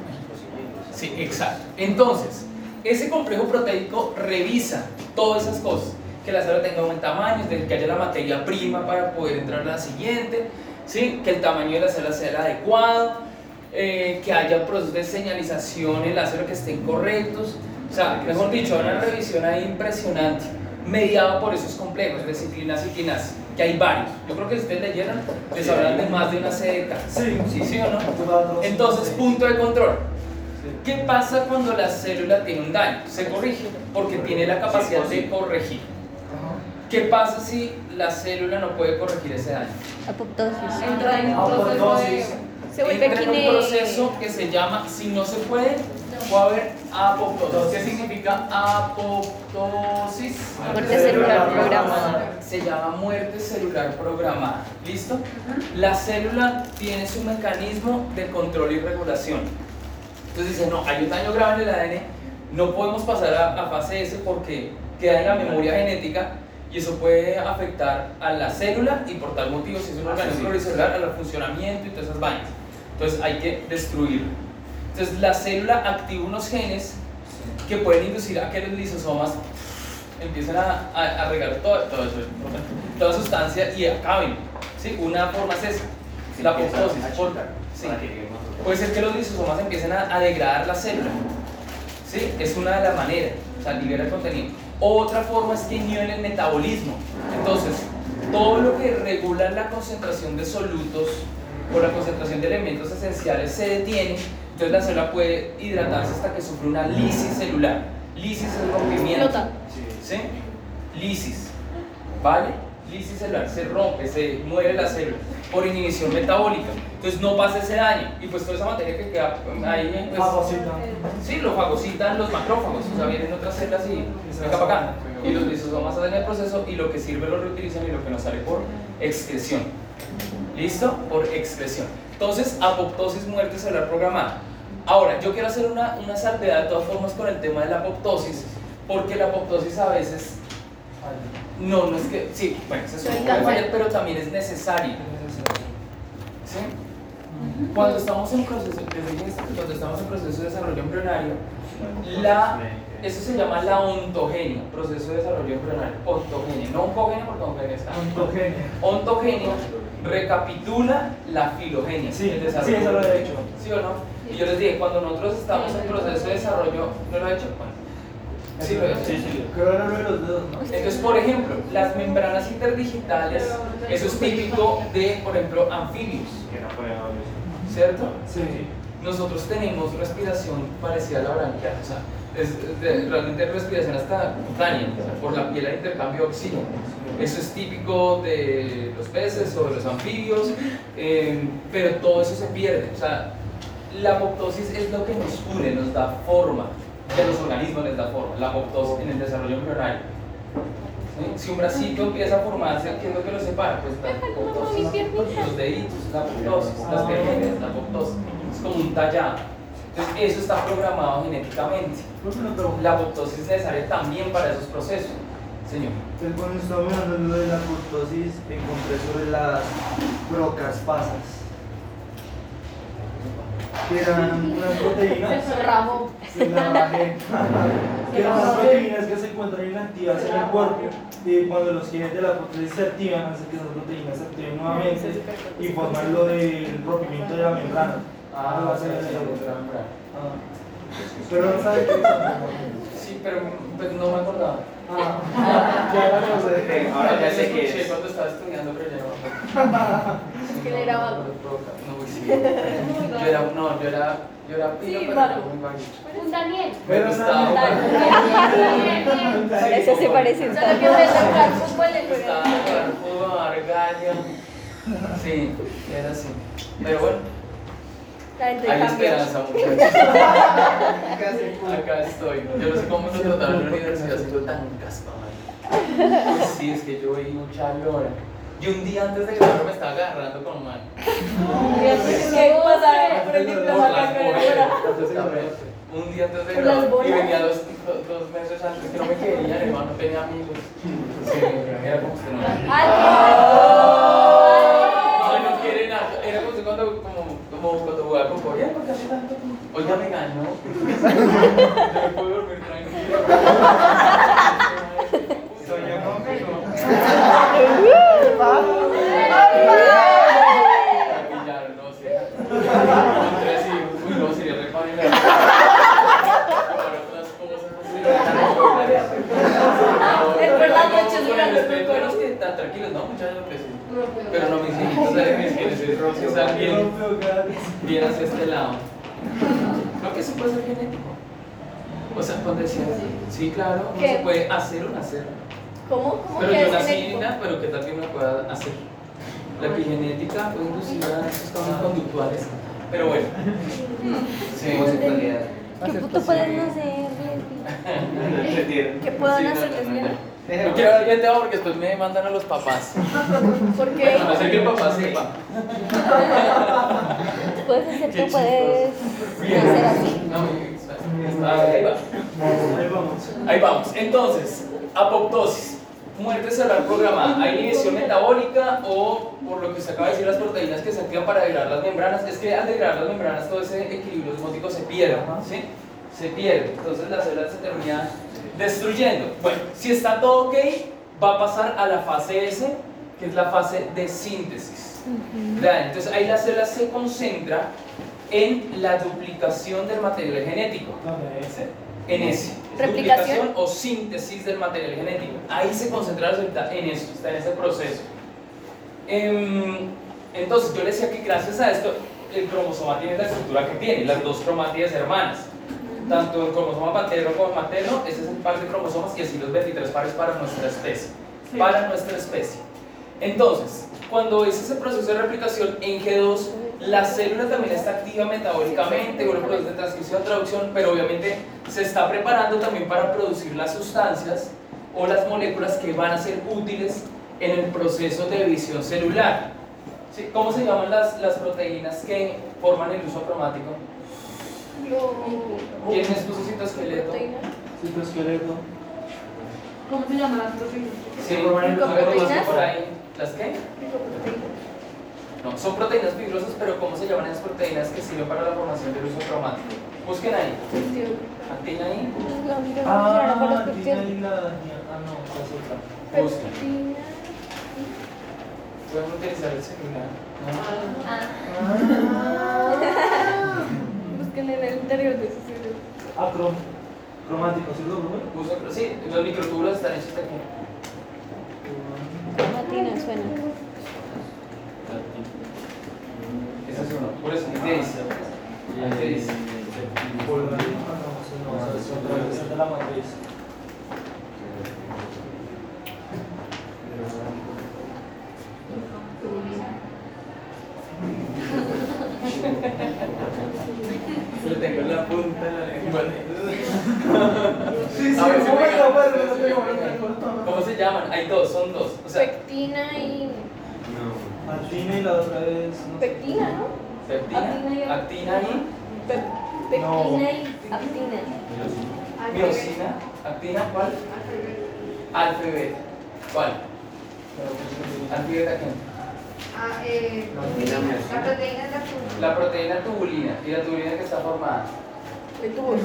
Sí, exacto. Entonces, ese complejo proteico revisa todas esas cosas. Que la célula tenga buen tamaño, de que haya la materia prima para poder entrar a la siguiente, ¿sí? que el tamaño de la célula sea el adecuado, eh, que haya procesos de señalización en la célula que estén correctos. O sea, mejor dicho, una revisión ahí impresionante, mediada por esos complejos de ciclinas y quinas, que hay varios. Yo creo que si ustedes leyeran, les hablan de más de una CDK. Sí, ¿Sí, sí o no? Entonces, punto de control. ¿Qué pasa cuando la célula tiene un daño? Se corrige porque tiene la capacidad de corregir. ¿Qué pasa si la célula no puede corregir ese daño? Apoptosis. Entra en un Apoptosis. proceso de... Se vuelve Entra en un proceso que se llama, si no se puede, puede haber apoptosis. ¿Qué significa apoptosis? Muerte celular programada. Se llama muerte celular programada. ¿Listo? La célula tiene su mecanismo de control y regulación. Entonces dice, no, hay un daño grave en el ADN, no podemos pasar a, a fase S porque queda en la memoria genética y eso puede afectar a la célula y por tal motivo, si es un organismo pluricelular, al funcionamiento y todas esas vainas. Entonces hay que destruirlo. Entonces la célula activa unos genes que pueden inducir a que los lisosomas empiecen a, a, a regar todo, todo eso, toda sustancia y acaben. ¿sí? Una forma es esa, la apoptosis. Sí. Puede ser que los lisosomas empiecen a, a degradar la célula. ¿sí? Es una de las maneras, o sea, libera el contenido. Otra forma es que inhiben el metabolismo. Entonces, todo lo que regula la concentración de solutos o la concentración de elementos esenciales se detiene, entonces la célula puede hidratarse hasta que sufre una lisis celular. Lisis es rompimiento. ¿Sí? Lisis. ¿Vale? Lisis celular. Se rompe, se muere la célula por inhibición metabólica. Entonces no pasa ese daño. Y pues toda esa materia que queda ahí, pues, Sí, lo fagocitan los macrófagos, o sea, vienen otras células y se acá para acá. Y los lisosomas hacen el proceso y lo que sirve lo reutilizan y lo que no sale por excreción. ¿Listo? Por excreción. Entonces, apoptosis, muerte celular programada. Ahora, yo quiero hacer una, una salvedad de todas formas con el tema de la apoptosis, porque la apoptosis a veces. No, no es que. Sí, bueno, se cáncer. fallar, pero también es necesaria. ¿Sí? Cuando estamos en proceso, cuando estamos en proceso de desarrollo embrionario, la, eso se llama la ontogenia, proceso de desarrollo embrionario, ontogenia, no oncogenia porque oncogenia está. Ontogenia recapitula la filogenia. Sí, el sí, desarrollo. eso lo he hecho. ¿Sí o no? Y yo les dije, cuando nosotros estamos en proceso de desarrollo, ¿no lo he hecho? Bueno, sí lo he hecho. Creo que era lo de los dedos, ¿no? Entonces, por ejemplo, las membranas interdigitales, eso es típico de, por ejemplo, anfibios, ¿cierto? Sí. Nosotros tenemos respiración parecida a la branquial, o sea, es de- realmente respiración hasta cutánea, por la piel hay intercambio de oxígeno. Eso es típico de los peces o de los anfibios, eh, pero todo eso se pierde. O sea, la apoptosis es lo que nos une, nos da forma, de los organismos les da forma, la apoptosis en el desarrollo embrionario. ¿Sí? Si un bracito empieza a formarse, ¿qué es lo que lo separa? Pues la apoptosis, los deditos, la apoptosis, las piernas, la apoptosis. Es como un tallado. Entonces, eso está programado genéticamente. La apoptosis es necesaria también para esos procesos. Señor. Entonces, cuando estamos hablando de lo de la apoptosis, encontré sobre las procaspasas. Que eran unas proteínas. Ramo. Se la bajé. Que eran unas proteínas que se encuentran inactivas en el cuerpo. Y cuando los genes de la apoptosis se activan, hace que esas proteínas se activen nuevamente y forman lo del rompimiento de la membrana. Ah, sí, sí. Ah. Pero no sabe qué es. Sí, pero pues, no me acordaba. Ah, ya no sé. Ahora ya sé escuché es. cuando estaba estudiando, pero ya no me acuerdo. Es que él era vago. No, sí. Yo era, no, yo era, yo era pilo, Sí, pero muy vaguito. Un Daniel. Pero no, jugar. Por eso se parece un Solo que me fútbol en jugar. Sí, era así. Pero bueno, hay esperanza, muchachos. Acá estoy. Yo no sé cómo nos trataron en la universidad siendo tan caspa, man. Pues sí, es que yo vi mucha lora. Y un día antes de grabar me estaba agarrando con un man. ¿Qué pasa? Por el diploma. Un día antes de grabar. Y venía dos, dos, meses antes que no me querían, hermano, no tenía amigos. Sí, era como usted no. Ay, no quiere nada. Era como usted cuando, como, como cuando jugaba con Corea, porque hace tanto como. Oiga, me ganó. Yo me puedo dormir tranquilo. Me no sé. Uy, no, sería re Pero tranquilos, no. Pero hijitos, ¿sabes? Mis quienes están bien, bien hacia este lado. Creo que eso puede ser genético. O sea, cuando decían, sí, claro, no ¿Qué? se puede hacer o nacer. ¿Cómo? ¿Cómo Pero que yo nací genético? niña, pero ¿qué tal que me pueda hacer? La epigenética puede inducir a esos cambios conductuales. Pero bueno, sí, Homosexualidad. ¿Qué puto pueden hacer. ¿Qué no, hacer, no, quiero ver bien tema porque después me mandan a los papás. ¿Por qué? A no ser que el papá sepa. Puedes hacer, tú puedes hacer así. No, ahí va. Ahí vamos. Ahí vamos. Entonces, apoptosis. Muerte celular programada. ¿Hay inhibición metabólica o, por lo que se acaba de decir, las proteínas que se activan para degradar las membranas? Es que al degradar las membranas todo ese equilibrio osmótico se pierde, ¿sí? Se pierde. Entonces la célula se termina destruyendo. Bueno, si está todo ok, va a pasar a la fase S, que es la fase de síntesis. Vean, Entonces ahí la célula se concentra en la duplicación del material genético ¿Dónde es? en ese. Duplicación o síntesis del material genético. Ahí se concentra la célula en eso, está en ese proceso. Em, entonces, yo le decía que gracias a esto, el cromosoma tiene la estructura que tiene, las dos cromátidas hermanas. Tanto el cromosoma paterno como materno, ese es el par de cromosomas y así los 23 pares para nuestra especie. Sí. Para nuestra especie. Entonces, cuando es ese proceso de replicación en G2, la célula también está activa metabólicamente, con el proceso de transcripción, traducción, pero obviamente se está preparando también para producir las sustancias o las moléculas que van a ser útiles en el proceso de división celular. ¿Sí? ¿Cómo se llaman las, las proteínas que forman el uso cromático? ¿Quién es tu citoesqueleto? Citoesqueleto. ¿Cómo se llaman las proteínas? Sí, Ricoproteínas. ¿no conozco por ahí? ¿Las qué? No, son proteínas fibrosas, pero ¿cómo se llaman esas proteínas que sirven para la formación del uso cromático? Busquen ahí. ¿Actina ahí? La Ah, peptidos. ahí la. Ah, no, es otra. Busquen. Pueden utilizar el celular. Busquen en el interior de cerebro. Ah, crom cromático, ¿sí lo Rubén? Uso, sí, los microtubulos están hechos de aquí. Matina suena. Ese es uno. Por eso, ¿qué dice? ¿Qué dice? Polvo. Ah, no, esa no, esa es otra, esa es de la matriz. Lo tengo en la punta de la lengua. Sí, sí, A ver si ¿cómo? No no. ¿Cómo se llaman? Hay dos, son dos. O sea, Pectina y. Actina y la otra es. no. Pectina, ¿no? peptina, actina y Pe- Pectina No. y. Actina. miosina. ¿Actina cuál? Alfa y beta. ¿Cuál? Alfa y beta quién? Ah, eh, la proteína es la tubulina. La proteína tubulina. ¿Y la tubulina que está formada? De tubo.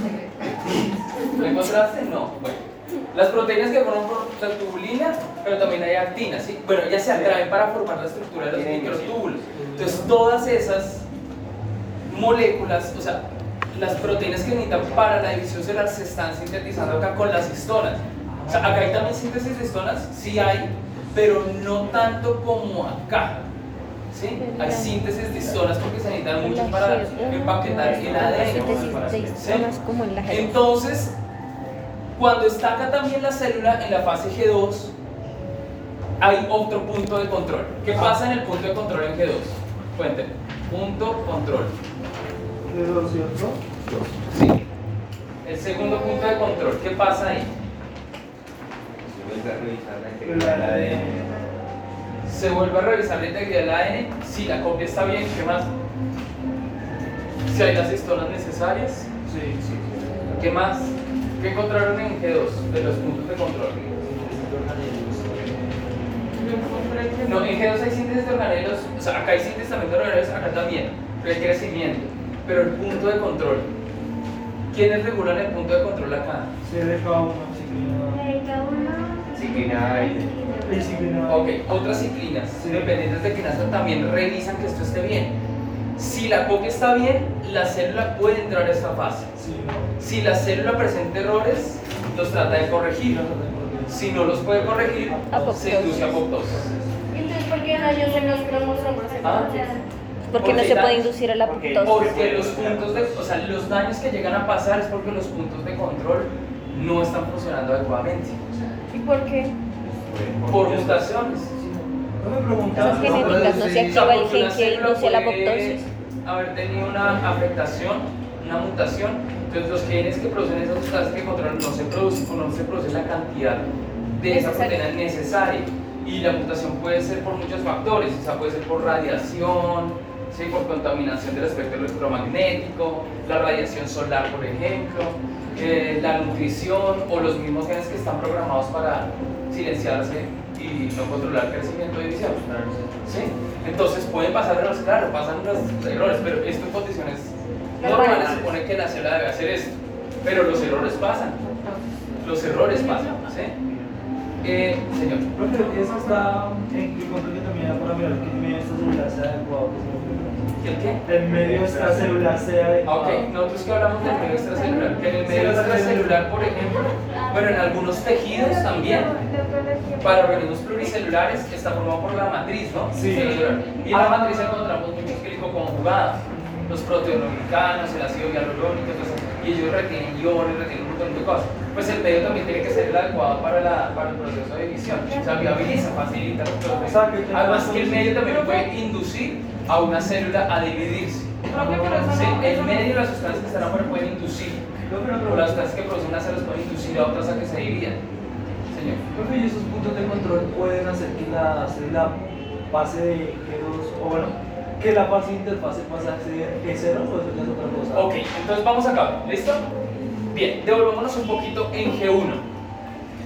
¿Lo encontraste? No. Bueno. Las proteínas que forman la tubulina, pero también hay actina, ¿sí? Bueno, ellas se atraen para formar la estructura de los microtúbulos. Entonces, todas esas moléculas, o sea, las proteínas que necesitan para la división celular se están sintetizando acá con las histonas. O sea, acá hay también síntesis de histonas, sí hay, pero no tanto como acá. ¿Sí? Hay síntesis de histonas porque se necesitan mucho para empaquetar el ADN. La. Entonces, cuando está acá también la célula en la fase G2, hay otro punto de control. ¿Qué pasa en el punto de control en G2? Cuéntenme. Punto control. ¿De dos, cierto? Sí. El segundo punto de control. ¿Qué pasa ahí? El ADN. Se vuelve a revisar la integridad del ADN. Si la copia está bien, ¿qué más? Si hay las histonas necesarias. Sí, sí. ¿Qué más? ¿Qué encontraron en G2 de los puntos de control? No, en G2 hay síntesis de organelos, o sea, acá hay síntesis también de organelos, acá también, pero hay crecimiento. Pero el punto de control, ¿quiénes regulan el punto de control acá? CDK1, ciclina. Ciclina Ok, otras ciclinas, Sí. dependientes de quinasa, también revisan que esto esté bien. Si la copia está bien, la célula puede entrar a esta fase. Sí, no. Si la célula presenta errores, los trata de corregir. Si no los puede corregir, se induce a apoptosis. Entonces, ¿por qué daños en los cromosomas? Ah. Porque no se puede inducir a la Porque- apoptosis. Porque los puntos de, o sea, los daños que llegan a pasar es porque los puntos de control no están funcionando adecuadamente ¿Y por qué? Por mutaciones. No me preguntas. Esas genéticas no se activa el gen que induce la puede apoptosis. Haber tenido una afectación, una mutación Entonces los genes que producen esas sustancias que controlan no se producen o no se produce la cantidad de esa proteína necesaria. Y la mutación puede ser por muchos factores, o sea, puede ser por radiación, ¿sí? por contaminación del espectro electromagnético, la radiación solar, por ejemplo, eh, la nutrición o los mismos genes que están programados para silenciarse y no controlar el crecimiento división. ¿sí? Entonces pueden pasar errores, claro, pasan los errores, pero esto en condiciones normales se supone que la célula debe hacer esto, pero los errores pasan, los errores pasan. ¿sí? Eh, señor. Profe, eso está en que que también para mirar que medio extracelular sea adecuado. ¿El qué? El medio extracelular sea adecuado. Ok, nosotros que hablamos del medio extracelular, que en el medio extracelular, por ejemplo, bueno, en algunos tejidos también, para organismos pluricelulares, está formado por la matriz, ¿no? Sí. Celular. Y en la matriz encontramos muchos glicoconjugados, los proteoglicanos, el ácido hialurónico, entonces, y ellos retienen iones, retienen un montón de cosas. Pues el medio también tiene que ser el adecuado para, la, para el proceso de división, o sea, viabiliza, facilita el proceso. O sea, que tenga Además que el medio también puede inducir a una célula a dividirse. Sí, el medio y las sustancias que están afuera pueden inducir, Yo creo o las sustancias que producen unas células pueden inducir a otras a que se dividan. Señor. ¿y esos puntos de control pueden hacer que la célula pase de G2, o bueno, que la fase de interfase pase a ser G0 o eso ya es otra cosa? Ok, entonces vamos acá, ¿listo? Bien, devolvámonos un poquito en G1.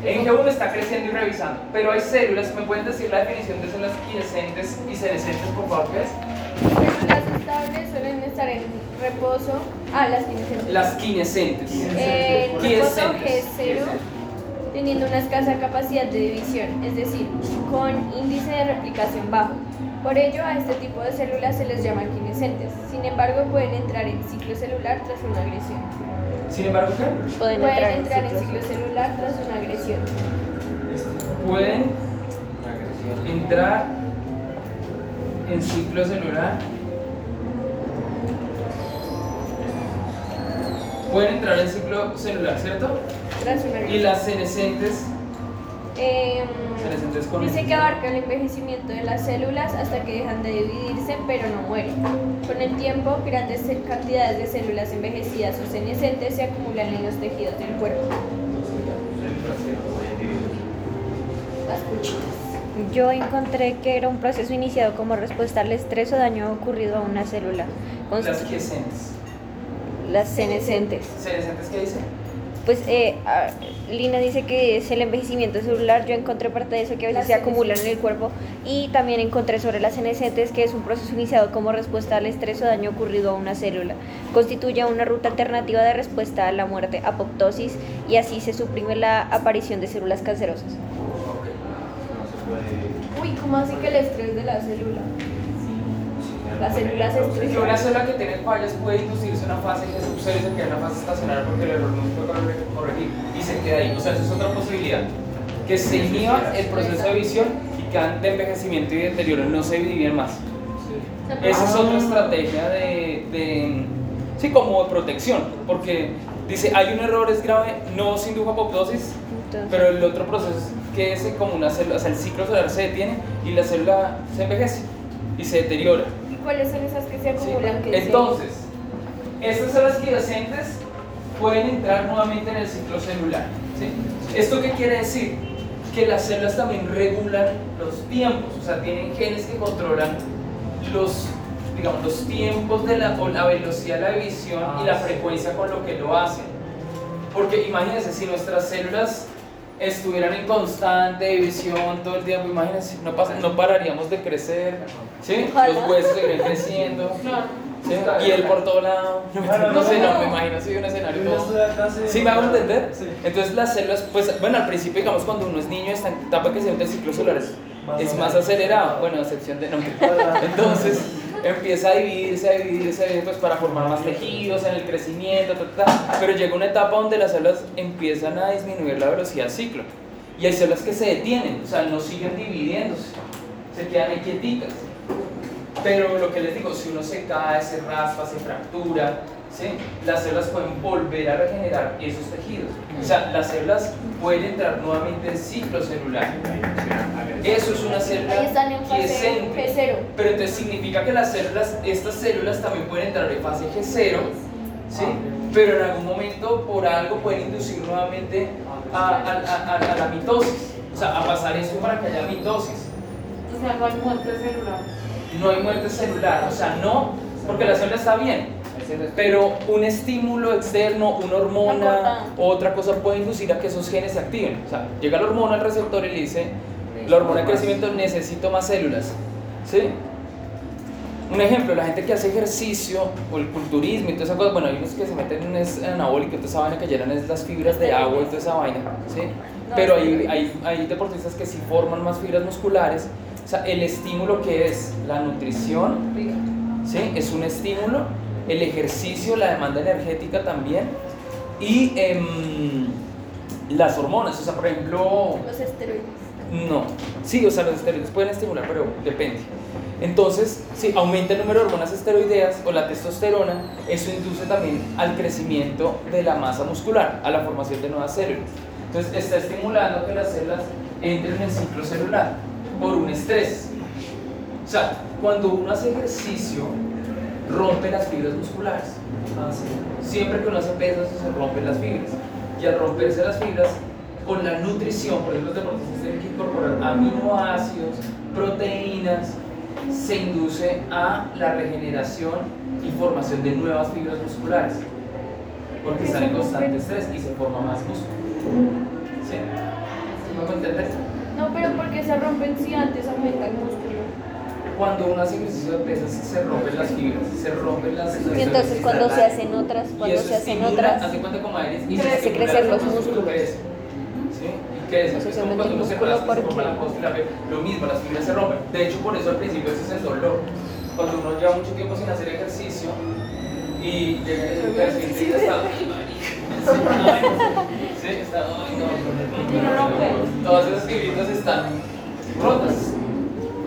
En G1 está creciendo y revisando, pero hay células, ¿me pueden decir la definición de células quiescentes y senescentes, por favor, qué es? Las estables suelen estar en reposo. Ah, las quinescentes. Las quiescentes. Eh, reposo Quiescentes. G0, teniendo una escasa capacidad de división, es decir, con índice de replicación bajo. Por ello, a este tipo de células se les llama quinescentes. Sin embargo, pueden entrar en ciclo celular tras una agresión. Sin embargo, ¿qué? Pueden Pueden entrar en entrar en ciclos. ciclo celular tras una agresión. Pueden entrar en ciclo celular. Pueden entrar en ciclo celular, ¿cierto? Tras una Y agresión. las senescentes, Em, senescentes con Dice que abarca el envejecimiento de las células hasta que dejan de dividirse pero no mueren. Con el tiempo, grandes cantidades de células envejecidas o senescentes se acumulan en los tejidos del cuerpo. Las cuchitas. Yo encontré que era un proceso iniciado como respuesta al estrés o daño ocurrido a una célula. Con las quiescentes. las senescentes. ¿Senescentes qué dice? Pues eh, ah, Lina dice que es el envejecimiento celular. Yo encontré parte de eso que a veces Las se acumulan en el cuerpo. Y también encontré sobre las senescentes que es un proceso iniciado como respuesta al estrés o daño ocurrido a una célula. Constituye una ruta alternativa de respuesta a la muerte, apoptosis, y así se suprime la aparición de células cancerosas. Uy, ¿cómo así que el estrés de la célula? Las células Que una célula que tiene fallas puede inducirse una fase que sucede se queda en una fase estacionaria porque el error no se puede corre- corregir y se queda ahí. O sea, eso es otra posibilidad. Que se inhiba el proceso de visión y quedan de envejecimiento y deterioro, no se dividen más. Esa es otra estrategia de, de- sí, como de protección, porque dice, hay un error, es grave, no se indujo apoptosis, pero el otro proceso es que es como una célula, o sea, el ciclo celular se detiene y la célula se envejece y se deteriora. ¿Y cuáles son esas que se Sí, acumulan? se- Entonces, estas células quiescentes pueden entrar nuevamente en el ciclo celular. ¿sí? ¿Esto qué quiere decir? Que las células también regulan los tiempos, o sea, tienen genes que controlan los, digamos, los tiempos de la, o la velocidad de la división y la frecuencia con lo que lo hacen. Porque imagínense, si nuestras células estuvieran en constante división todo el tiempo, imagínense, no, pasa- no pararíamos de crecer, ¿sí? Los huesos seguirían creciendo. Sí, y él por todo lado. No sé, no, me imagino así un escenario todo. ¿Sí me hago entender? Sí. Entonces las células, pues bueno, al principio digamos cuando uno es niño está en etapa de crecimiento del ciclo celular es, Más es acelerado, bueno, a excepción de no. Entonces empieza a dividirse, a dividirse, a dividirse, pues para formar más tejidos en el crecimiento, ta, pero llega una etapa donde las células empiezan a disminuir la velocidad del ciclo y hay células que se detienen, o sea, no siguen dividiéndose, se quedan ahí quieticas. Pero lo que les digo, si uno se cae, se raspa, se fractura, ¿sí? las células pueden volver a regenerar esos tejidos. O sea, las células pueden entrar nuevamente en ciclo celular. Eso es una célula quiescente. G0. Pero entonces significa que las células, estas células también pueden entrar en fase G0, ¿sí? Pero en algún momento, por algo, pueden inducir nuevamente a, a- a- a la mitosis. O sea, a pasar eso para que haya mitosis. O sea, no hay muerte celular. No hay muerte celular, o sea, no, porque la célula está bien, pero un estímulo externo, una hormona otra cosa puede inducir a que esos genes se activen. O sea, llega la hormona al receptor y le dice, la hormona de crecimiento necesito más células. ¿Sí? Un ejemplo, la gente que hace ejercicio o el culturismo y toda esa cosa, bueno, hay unos que se meten en es anabólico y toda esa vaina que llenan es las fibras de agua y toda esa vaina, ¿sí? Pero hay, hay, hay deportistas que sí forman más fibras musculares. O sea, el estímulo que es la nutrición, ¿sí? Es un estímulo, el ejercicio, la demanda energética también y em, las hormonas, o sea, por ejemplo, Los esteroides. no, sí, o sea, los esteroides pueden estimular, pero depende. Entonces, si aumenta el número de hormonas esteroideas o la testosterona, eso induce también al crecimiento de la masa muscular, a la formación de nuevas células. Entonces, está estimulando que las células entren en el ciclo celular por un estrés. O sea, cuando uno hace ejercicio, rompe las fibras musculares. Ah, sí. Siempre que uno hace pesas se rompen las fibras. Y al romperse las fibras, con la nutrición, por ejemplo, los deportistas tienen que incorporar aminoácidos, proteínas, se induce a la regeneración y formación de nuevas fibras musculares. Porque están en constante estrés y se forma más músculo. ¿Sí? ¿Sí me? No, pero porque se rompen si antes aumenta el músculo. Cuando uno hace ejercicio de pesas, se rompen las fibras, se rompen las Y entonces cuando se hacen otras, cuando se hacen otras, hace cuenta como y se crecen los músculo, músculos. crece. ¿Sí? Y crece. Eso Es como cuando el uno se músculo rasca, se forma porque- la costra, lo mismo, las fibras se rompen. De hecho, por eso al principio ese es el dolor. Cuando uno lleva mucho tiempo sin hacer ejercicio y llega el ejercicio y está... Todas esas fibritas están rotas.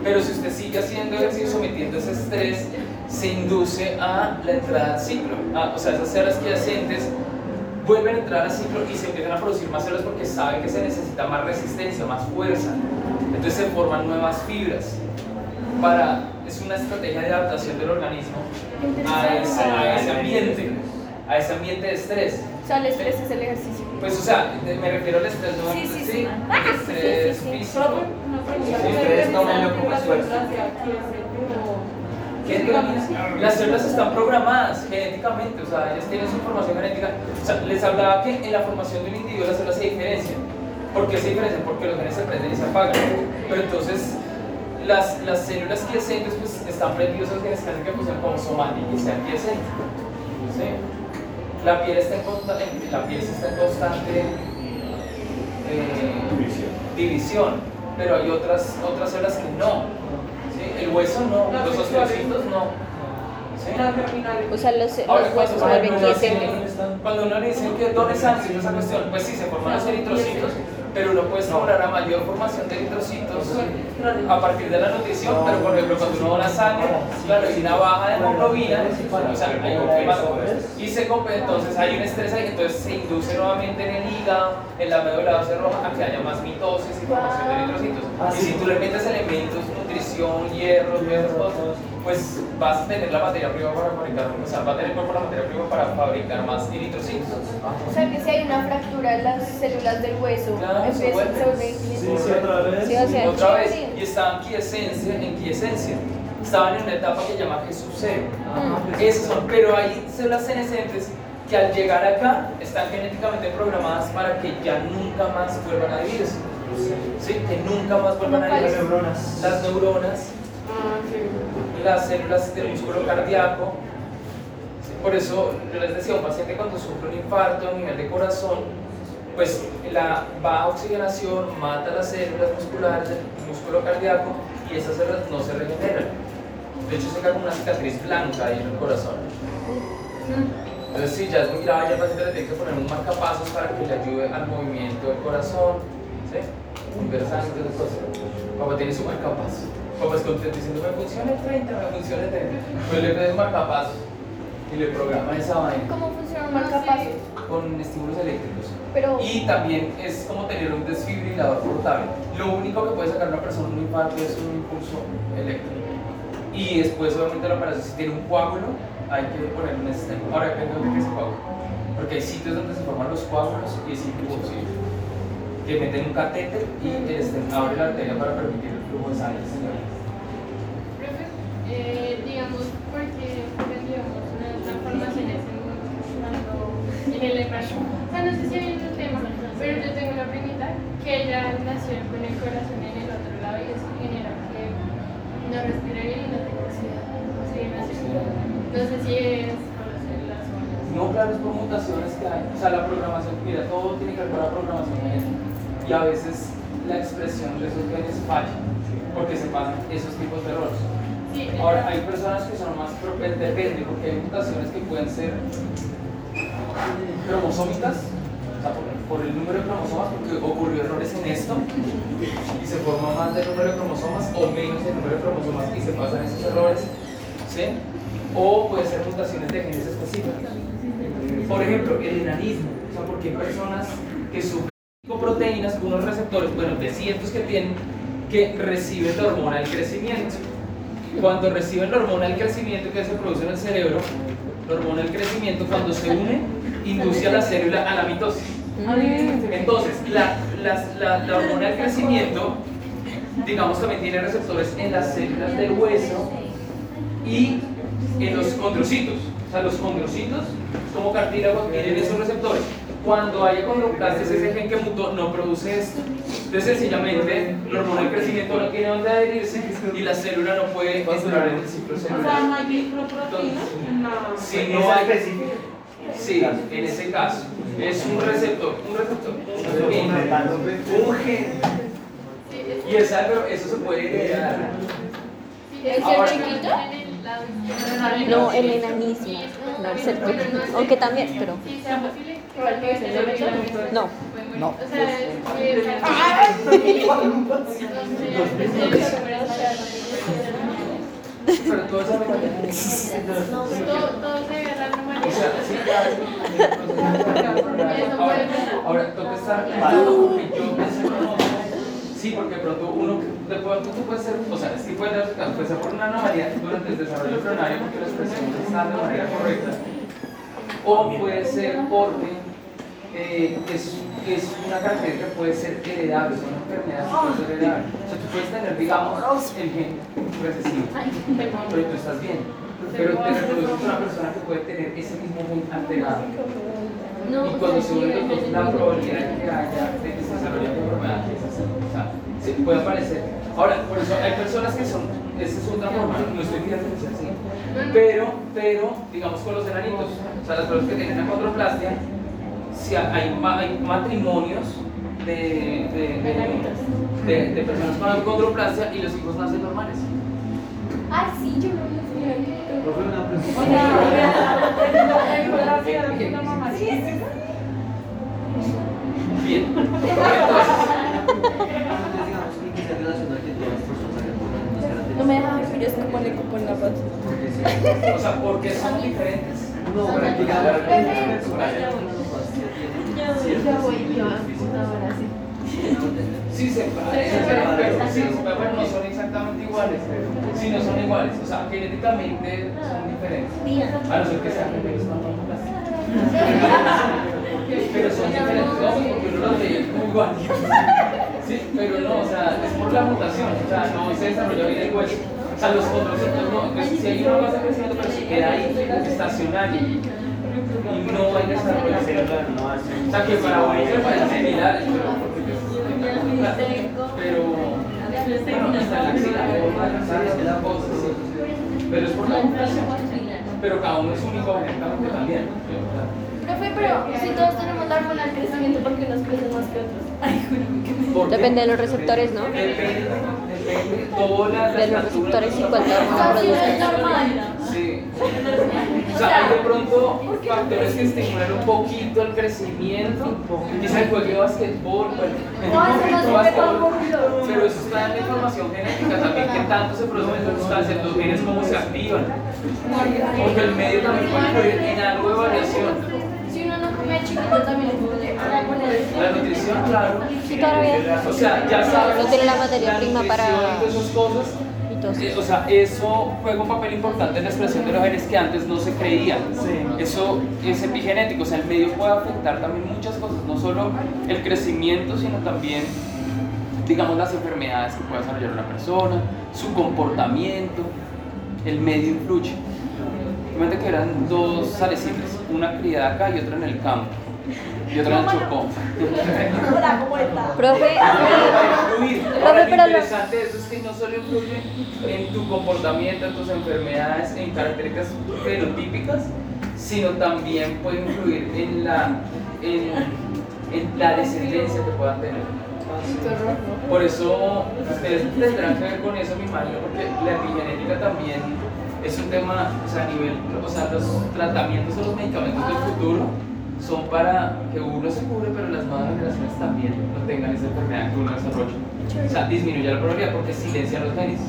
Pero si usted sigue haciendo ejercicio sometiendo ese estrés, se induce a la entrada al ciclo. Ah, o sea, esas células quiescentes vuelven a entrar al ciclo y se empiezan a producir más células porque saben que se necesita más resistencia, más fuerza. Entonces se forman nuevas fibras. Para, es una estrategia de adaptación del organismo a ese ambiente, a ese ambiente de estrés. O sea, el estrés es el ejercicio. Pues, o sea, me refiero al estrés, no Sí, sí, sí, sí. el estrés Sí, sí, sí. físico. ¿Qué ustedes toman determina lo como la esfuerzo. sustancia quiescente o- ¿Qué determina? Las células están programadas genéticamente, o sea, ellas tienen su información genética. O sea, les hablaba que en la formación de un individuo las células se diferencian. ¿Por qué se diferencian? Porque los genes se prenden y se apagan. Pero entonces, las, las células quiescentes pues, están prendidos esos genes que hacen que funcionen como somática y sean quiescentes. ¿Sí? La piel está en constante, la piel está en constante eh, división, pero hay otras, otras células que no. ¿sí? El hueso no, los sexuales. osteocitos no. o sea, los, los huesos se cuando, vuelven uno le dicen que sangre y esa cuestión, pues sí, se forman los eritrocitos, pero uno puede estimular a mayor formación de eritrocitos a partir de la nutrición, pero por ejemplo cuando uno dona sangre, claro, hay una baja de hemoglobina, o sea, hay un y se entonces hay un estrés ahí, entonces se induce nuevamente en el hígado, en la médula ósea roja, a que haya más mitosis y formación de eritrocitos. Y si tú le metes elementos, nutrición, hierro, todas esas cosas, pues vas a tener la materia prima para fabricar, o sea, va a tener cuerpo la materia prima para fabricar más eritrocitos. O sea, que si hay una fractura en las células del hueso, Claro, empiezan Sí, sí, otra vez. Sí, o sea, Otra vez, sí. y estaban en quiesencia, en quiesencia. Estaban en una etapa que se llama Jesús cero. Esas son, pero hay células senescentes que al llegar acá están genéticamente programadas para que ya nunca más vuelvan a dividirse. ¿Sí? Que nunca más vuelvan a ¿Cómo Las neuronas. Las neuronas, Ah, sí. las células del músculo cardíaco. ¿sí? Por eso yo les decía, un paciente cuando sufre un infarto a nivel de corazón, pues la baja oxigenación mata las células musculares del músculo cardíaco y esas células no se regeneran. De hecho, se queda como una cicatriz blanca ahí en el corazón. Entonces, si ya es muy grave, ya el paciente le tiene que poner un marcapasos para que le ayude al movimiento del corazón. ¿Sí? Esas cosas. Papá tiene su marcapasos. Papá es contento diciendo, me funciona el 30, me funciona el 30. Pues le pide un marcapasos y le programa esa vaina ¿Cómo funciona un marcapasos? con estímulos eléctricos. Pero, Y también es como tener un desfibrilador portable. Lo único que puede sacar una persona de un infarto es un impulso eléctrico. Y después, obviamente, la operación, si tiene un coágulo, hay que poner un stent. Ahora depende de dónde que se coagula. Porque hay sitios donde se forman los coágulos y es imposible. Que meten un catéter y el stent abre la arteria para permitir el flujo de sangre. Profe, eh, digamos, porque tendríamos unas transformaciones en, cuando- en el embarazo. O sea, no sé si hay otro tema, pero yo tengo una primita que ella nació con el corazón en el otro lado y eso genera que no respira bien y no tenga oxígeno. oxigenación. No sé si es. No, claro, es por mutaciones que hay. O sea, la programación, mira, todo tiene que ver con la programación genética. Y a veces la expresión de esos genes falla, porque se pasan esos tipos de errores. Ahora, hay personas que son más propensas, depende, porque hay mutaciones que pueden ser cromosómicas, o sea, por, por el número de cromosomas, porque ocurrió errores en esto, y se forma más del número de cromosomas o menos del número de cromosomas y se pasan esos errores, ¿sí? O puede ser mutaciones de genes específicas. Por ejemplo, el enanismo, o sea, porque hay personas que sufren proteínas, unos receptores, bueno, de cientos que tienen, que reciben la hormona del crecimiento. Cuando reciben la hormona del crecimiento que se produce en el cerebro, la hormona del crecimiento cuando se une, induce a la célula a la mitosis. Entonces, la, las- la- la hormona del crecimiento, digamos, también tiene receptores en las células del hueso y en los condrocitos. O sea, los condrocitos, como cartílago, tienen esos receptores. Cuando haya condroplastias, ese gen que mutó no produce esto. Entonces, sencillamente, la hormona del crecimiento no tiene dónde adherirse y la célula no puede entrar en el ciclo O sea, celular. no hay microproteínas en la... Si ¿Es no hay, sí, en ese caso, es un receptor, un receptor, un gen. un gen. sí, es- Y esa, pero eso se puede heredar. Ahora-. No, el enanismo, no el ser no. Aunque también, pero No. No. Pero todo eso me Todo, todo se la. Ahora, toca estar claro, porque yo pensé como, sí, porque pronto uno, de pronto tú puedes ser, o sea, sí puede caso, puede ser por una anomalía durante el desarrollo embrionario porque las expresiones están de manera correcta, o puede ser porque eh, es, es una característica que puede ser heredable, es una enfermedad que puede ser heredable. O sea, tú puedes tener, digamos, el gen recesivo, pero tú estás bien. Pero te reproduces una persona que puede tener ese mismo gen alterado. Y cuando se unen los dos, la probabilidad de que haya de que se desarrolle una enfermedad es así. O sea, se puede aparecer. Ahora, por eso hay personas que son, esa es otra forma, no estoy diciendo que sea así. Pero, pero, digamos con los enanitos, o sea, las personas que tienen acondroplastia, si hay, hay matrimonios de, de, de, de- de personas con acondroplastia y los hijos nacen normales. Ay, sí, yo no lo mamá. Bien. No me dejan que yo escupo le cupo en la pata. Porque sí. o sea, ¿por qué son diferentes? No, Para Ya voy, yo sí. Sí, se parecen, pero, pero sí, pero no son exactamente iguales. Sí, no son iguales. O sea, genéticamente son diferentes. A no ser que sean gemelos. Pero son diferentes, no, porque uno los ve como igual. Sí, pero no, o sea, es por la mutación, o sea, no se desarrolla bien el hueso. O sea, los otros no, entonces si hay uno va a creciendo, pero se queda ahí estacionario y no hay desarrollo celular. O sea, que para uno se parecen similares, pero. Pero. Pero es por la. Pero cada uno es único genéticamente también. Profe, pero si todos tenemos la hormona del crecimiento, ¿por qué unos crecen más que otros? Ay, que. Depende de los receptores, ¿no? Depende, De los receptores y cuánta hormona no producen. Sí. O sea, hay de pronto factores que estimulan un poquito el crecimiento. Quizá el juego de basquetbol, el basquetbol, Pero eso está en la información genética también, que tanto se producen sustancias, los genes cómo se activan. Porque el medio también puede influir en algo de variación. Si uno no come chiquito, también poner La nutrición, claro. Sí, todavía. O sea, ya sabes. No tiene la materia la prima para- esas cosas. Eh, O sea, eso juega un papel importante en la expresión de los genes que antes no se creía. Eso es epigenético, o sea, el medio puede afectar también muchas cosas, no solo el crecimiento, sino también, digamos, las enfermedades que puede desarrollar una persona, su comportamiento, el medio influye. Imagínate que eran dos arrecifes, una criada acá y otra en el campo, y otra en el Chocó. Hola, ¿cómo estás? Profe. Profe, Ahora, lo pero lo- interesante de eso es que no solo influye en tu comportamiento, en tus enfermedades, en características fenotípicas, sino también puede influir en la, en, en la descendencia que puedan tener. Por eso ustedes tendrán que ver con eso, me imagino, porque la epigenética también es un tema, o sea, a nivel, o sea, los tratamientos o los medicamentos del futuro son para que uno se cure, pero las nuevas generaciones también no tengan esa enfermedad que uno desarrolla. O sea, disminuye la probabilidad porque silencia los genes.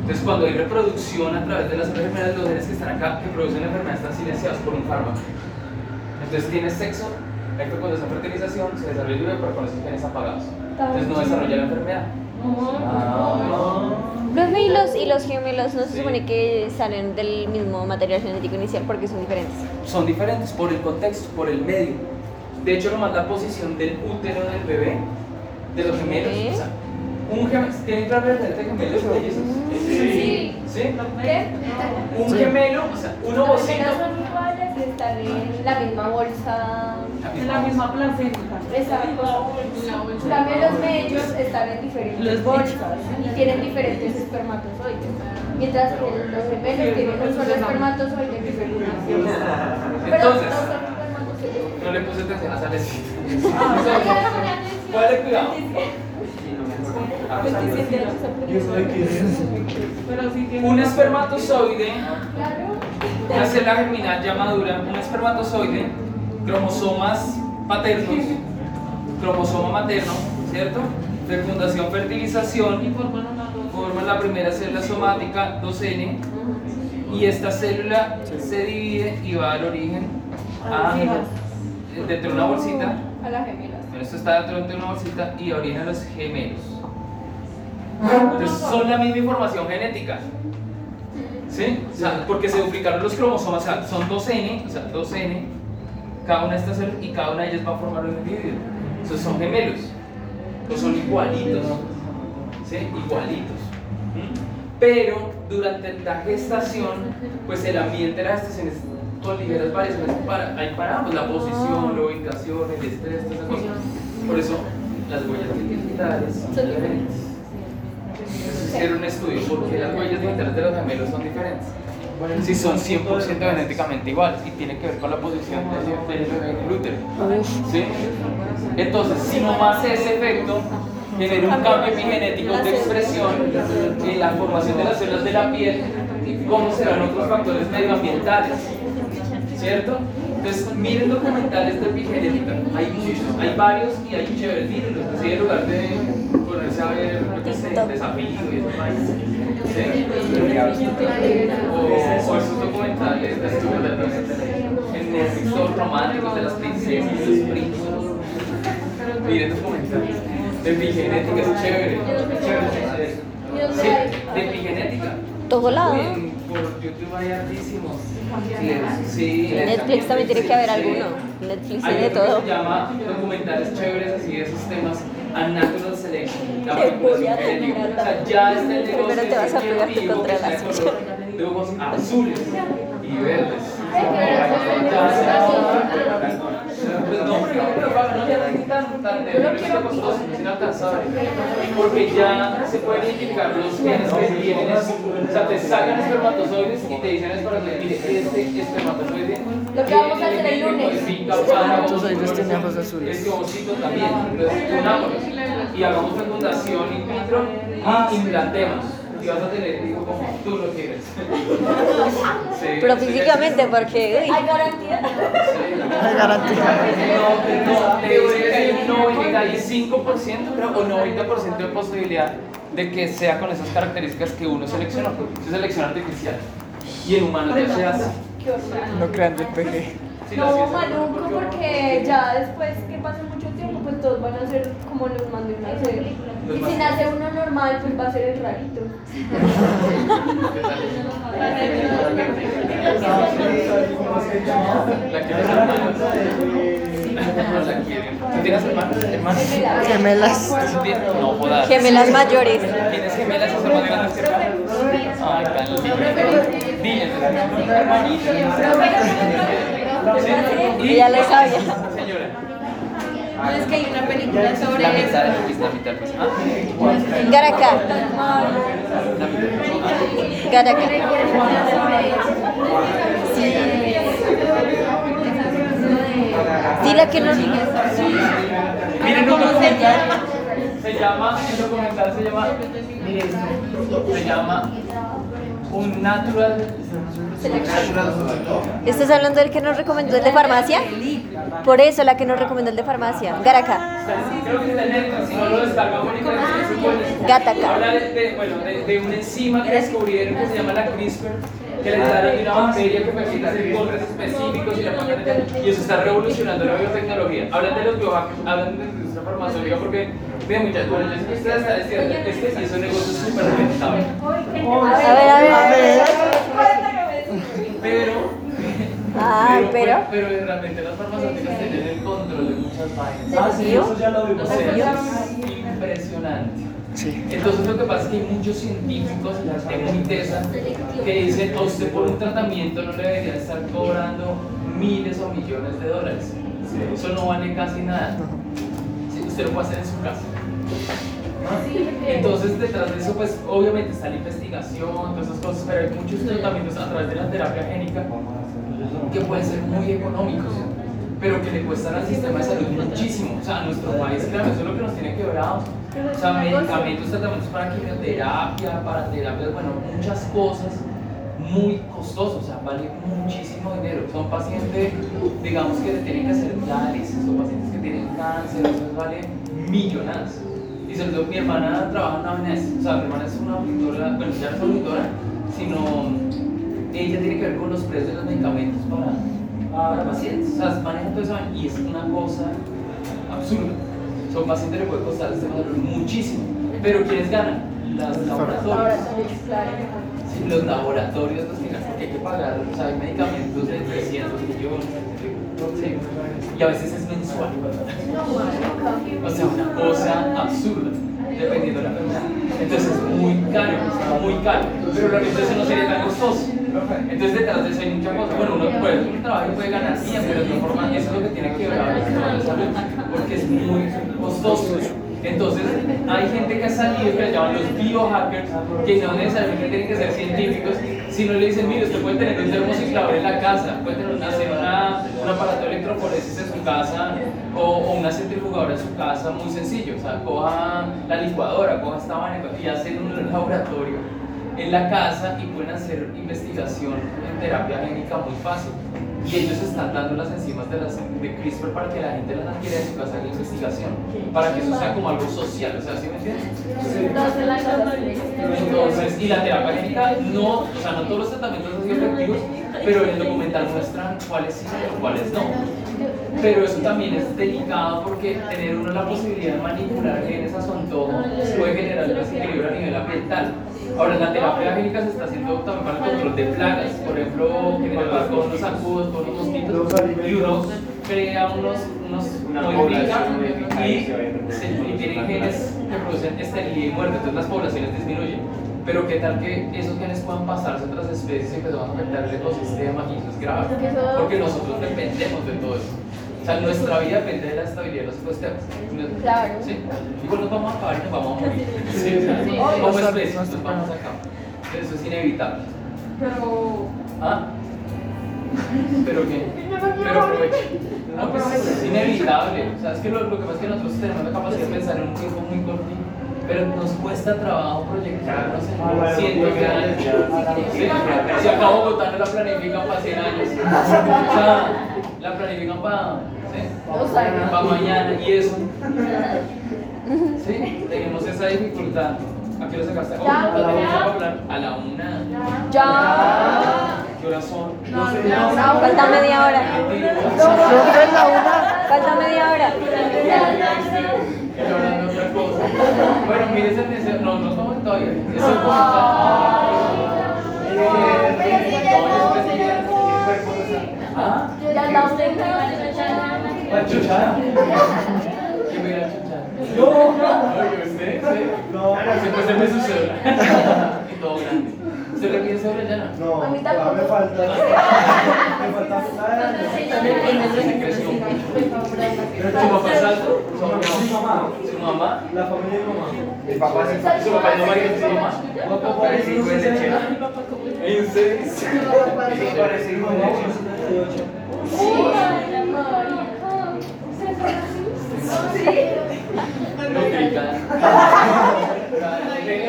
Entonces, cuando hay reproducción a través de las otras enfermedades, los genes que están acá, que producen la enfermedad, están silenciados por un fármaco. Entonces, tienes sexo, hay fecundación, fertilización, se desarrolla el pero con esos genes apagados. Entonces, no desarrolla la enfermedad. Ah. profe, ¿y los, los gemelos no se supone que salen del mismo material genético inicial porque son diferentes? son diferentes por el contexto, por el medio. De hecho, nomás la posición del útero del bebé, de los gemelos. ¿Qué? O sea, un gemelo, ¿tienen claro la de gemelos mellizos? Sí. ¿Sí? ¿Qué? Un gemelo, o sea, un Los ovocito. Están en la misma bolsa. En la misma placenta. Exacto. También los mellos están en diferentes bolsas y tienen diferentes espermatozoides. Mientras que los gemelos tienen un solo espermatozoide en fecundación. Pero Entonces, no le puse atención a Salecita. Ah, Ponle cuidado. Un espermatozoide, una célula germinal ya madura, un espermatozoide, cromosomas paternos, cromosoma materno, ¿cierto? Fecundación, fertilización, forman la primera célula somática 2N y esta célula se divide y va al origen a, dentro de una bolsita. A las gemelas. Esto está dentro de una bolsita y orina a los gemelos. Entonces son la misma información genética. ¿Sí? O sea, porque se duplicaron los cromosomas, o sea, son 2N, o sea, 2N, cada una de estas células y cada una de ellas va a formar un individuo. Entonces son gemelos, o son igualitos, ¿sí? Igualitos. Pero durante la gestación, pues el ambiente de la gestación es con ligeras variaciones para, ahí para ambos, la posición, la ubicación, el estrés, todas esas cosas. Por eso las huellas digitales son diferentes. Entonces hicieron un estudio porque las huellas digitales de los gemelos son diferentes. Si son 100% genéticamente iguales y tiene que ver con la posición del útero. ¿Sí? Entonces, si no más ese efecto, genera un cambio epigenético de expresión en la formación de las células de la piel y cómo serán otros factores medioambientales. ¿Cierto? Entonces, miren documentales de epigenética. Hay muchos, hay varios y hay chéveres. Mírenlos, así en lugar de ponerse a ver, yo sé, desafío y esos vainas. ¿Sí? O, o esos documentales de estudios de en Netflix, todos románticos de las princesas y los príncipes. Miren documentales de epigenética, es chévere. chévere. Sí, de epigenética. Todo lado. Uy, en- por YouTube hay hartísimos. Sí, Netflix también tiene que haber alguno. Netflix tiene todo. se llama documentales chéveres así de esos temas a selection la Te voy a manipulación genética. tener o sea ya está el negocio Primero te vas a ese pegarte vivo contra que la sea de silla. color de ojos azules y verdes pues no, pero que no ya no es tan, tan terriblemente costoso, es inalcanzable. Porque ya se pueden identificar los genes que tienen, es- o sea, te sacan espermatozoides y te dicen espermatozoides, mire, este espermatozoide Lo que vamos a hacer el lunes. Espermatozoides tienen ojos azules. Este también, y hagamos fecundación in vitro y implantemos. Y vas a tener hijo como tú lo quieres. Sí, Pero sí, físicamente, porque. uy, ¿Hay garantía? hay garantía. No, no, un 95% creo, o 90% de posibilidad de que sea con esas características que uno seleccionó. Es selección artificial. Y en humanos se hace. Qué horror. No crean del PG. No, maluco, porque ya después que pase mucho tiempo, pues todos van a ser como los mandé a hacer. Y si nace uno normal, pues va a ser el rarito. La. No la quieren. ¿Tú tienes hermanos? ¿Hermanos? Gemelas. No jodas. Gemelas mayores. ¿Tienes gemelas y son más grandes que hermanas? Ay, tan lindo. Diles. ¿Sí? Ya lo sabía. Señora. No es que hay una película sobre La eso. mitad, pues, la mitad, pues. Ah, Garaca. la mitad. Dile que no. Miren un documental. Se llama, el documental se llama, miren se llama Un Natural ¿Estás hablando del que nos recomendó el de farmacia? Por eso la que nos recomendó el de farmacia. Buenísimo. Gataca. Habla de, bueno, de una enzima que descubrieron que se llama la CRISPR, que le daron de una bacteria que permite hacer cortes específicos y la manera y eso está revolucionando la biotecnología. Hablan de los biohackers, hablan de la industria farmacéutica porque, vean muchachos, bueno, yo sé que ustedes están diciendo, es que sí es un negocio súper rentable. A ver, a ver, a ver. Pero, Ay, pero. pero, realmente las farmacéuticas tienen el control de muchas vainas. Ah, sí, eso ya lo O vimos. sea, es Entonces lo que pasa es que hay muchos científicos de muy tesa que dicen a usted por un tratamiento no le debería estar cobrando miles o millones de dólares. Eso no vale casi nada. Sí, usted lo puede hacer en su casa. Entonces detrás de eso pues obviamente está la investigación, todas esas cosas, pero hay muchos tratamientos a través de la terapia génica que pueden ser muy económicos, pero que le cuestan al sistema de salud muchísimo. O sea, a nuestro país, claro, eso es lo que nos tiene quebrados. O sea, medicamentos, tratamientos para quimioterapia, para terapias, bueno, muchas cosas muy costosos, o sea, vale muchísimo dinero. Son pacientes, digamos, que le tienen que hacer diálisis, son pacientes que tienen cáncer, eso vale millonadas. Y sobre todo, mi hermana trabaja en una o sea, mi hermana es una auditora, bueno, ya no es auditora, sino ella tiene que ver con los precios de los medicamentos para, para pacientes. O sea, maneja todo eso y es una cosa absurda. O sea, un paciente le puede costar este valor muchísimo. Pero ¿quiénes ganan? Las laboratorios. Sí, los laboratorios los que ganan, porque hay que pagar, o sea, hay medicamentos de 300 millones. sí, Y a veces es mensual. O sea, una cosa absurda, dependiendo de la enfermedad. Entonces es muy caro, muy caro. Pero realmente eso no sería tan costoso. Entonces detrás de eso hay muchas cosas. Bueno, uno puede un trabajo y puede ganar pero de otra forma eso es lo que tiene que ver con de salud, porque es muy costoso. Entonces, hay gente que ha salido que le llaman los biohackers, que no necesariamente tienen que ser científicos, sino le dicen, mire, usted puede tener un termociclador en la casa, puede tener una, hacer un aparato de electroforesis en su casa o, o una centrifugadora en su casa, muy sencillo. O sea, coja la licuadora, coja esta vaina y hacen un laboratorio en la casa y pueden hacer investigación en terapia génica muy fácil. Y ellos están dando las enzimas de, las, de CRISPR para que la gente las adquiera en su casa de investigación, para que eso sea como algo social, o sea, ¿sí me entiendes? Entonces, y la terapia génica no, o sea, no todos los tratamientos han sido efectivos, pero en el documental muestran cuáles sí y cuáles no. Pero eso también es delicado porque tener uno la posibilidad de manipular genes a su antojo puede generar un desequilibrio a nivel ambiental. Ahora, la terapia génica se está haciendo también para el control de plagas, por ejemplo, generar con los zancudos, con los mosquitos, y uno crea unos, unos modifica y, se- y tienen genes que producen esterilidad y muerte, entonces las poblaciones disminuyen. Pero qué tal que esos genes puedan pasarse a otras especies y empezamos a afectar el ecosistema y eso es grave, porque nosotros dependemos de todo eso. O sea, nuestra vida depende de la estabilidad de los ecosistemas. Claro. ¿Sí? Igual nos vamos a acabar y nos vamos a morir. Sí, o sea, como especie nos vamos a acabar. Eso es inevitable. Pero. ¿Ah? ¿Pero qué? Pero aproveche. No, pues es inevitable. O sea, es que lo, lo que pasa es que nosotros tenemos la capacidad de pensar en un tiempo muy cortito, pero nos cuesta trabajo proyectarnos en cientos de años. Sí, Si acá Bogotá no la planifican para 100 años, o sea, la planifican para, años. para mañana y eso. Sí, tenemos esa dificultad. ¿A qué hora sacaste? Oh, Ya, la ya. a la una. Ya. ¿Qué horas son? Falta media hora. Falta media hora. De otra cosa. Bueno, mire ese. No, no, todavía. Eso cuenta. ¿Ah? Ya la usted ¿La? ¿Quién me la? No. Oye, ¿usted? ¿Sí? No. Se puede ser su cédula. Y todo grande. ¿Usted le pide cédula ya no? No, A mí tampoco. me falta. Me falta. Se creció. ¿Su papá es alto? ¿Su mamá? ¿Su mamá? La familia de mi mamá. El papá sí. ¿Su papá no va a ir a su mamá? Parece hijo de leche. ¿En serio? Sí, parece hijo de leche.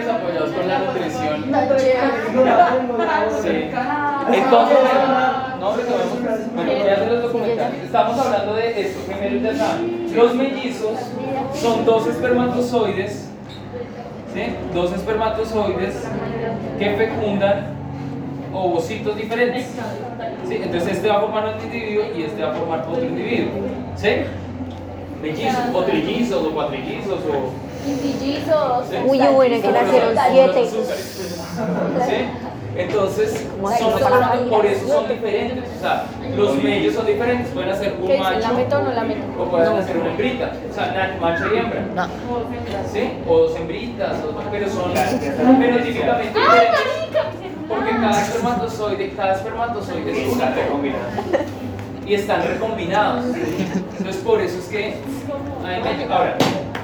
No apoyados con la nutrición. Sí. Entonces, no retomemos. Bueno, ya se los documentales. Estamos hablando de esto, gemelos ya saben. Los mellizos son dos espermatozoides, ¿sí? Dos espermatozoides que fecundan ovocitos diferentes. ¿sí? Entonces este va a formar un individuo y este va a formar otro individuo. ¿Sí? Mellizos, o trillizos, o cuatrillizos, o... Uy, qué buena que nacieron siete. ¿Sí? Entonces, son no ir por eso son diferentes. O sea, los medios son diferentes. Pueden hacer un macho ¿La meto o no la meto? o pueden hacer una hembrita. O sea, macho y hembra. ¿Sí? O dos hembritas, o- pero son fenotípicamente diferentes. Porque cada espermatozoide, cada espermatozoide es único recombinado. Y están recombinados. Entonces, por eso es que. Ay, me- ahora.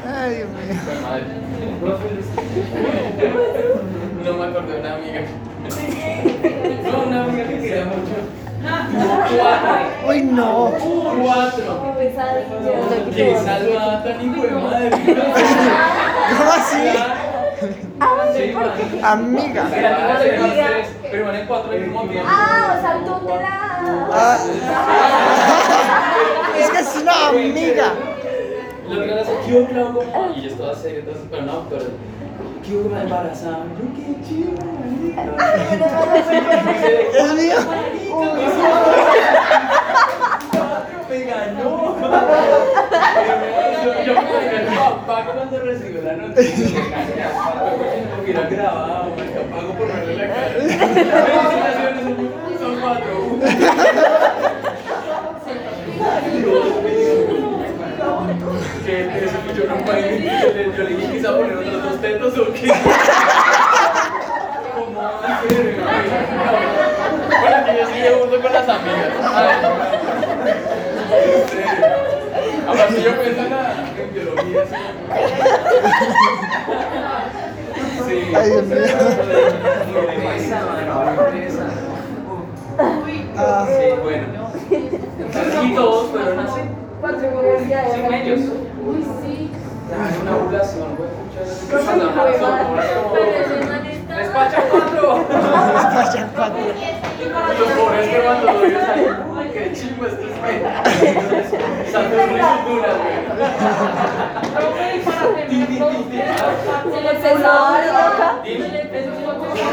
Ay, Dios mío. Madre. No me acordé de una amiga. No, una amiga que quería mucho. Cuatro. Uy, no. Cuatro. Qué salvada tan hijo de madre. ¿Cómo así? Amiga. Tres, pero en cuatro al mismo tiempo. Ah, o sea, tú te la... Ah. Es que es una amiga. La otra le hace, ¿qué hubo, Clau? Y yo estaba serio, entonces, pero no, doctora. ¿Qué hubo, me embarazaron? Yo, qué chido, marica. Es mío. Me ganó. Yo, yo me gané el papá cuando recibió la noticia. Me gané a papá porque hubiera grabado, me pago por verle la cara. Son cuatro. Yo no puedo. Yo le dije quizá poner otros dos tetos o qué. Bueno, que yo sí llevo con las amigas. Serio. Aparte yo pienso en, biología, sí. Sí. Ay, Dios mío. Ah. Sí, bueno. Todos fueron así. Sin ellos. Uy, sí. Ya, una ovulación, güey. ¿Qué Pero pasa? ese man Despacha está- Despacha cuatro. Cuatro. Los pobres que cuando lo uy, qué chingo este es Saturno y sus dunas, güey. Se le empezó a dar Tin. Se le la posición.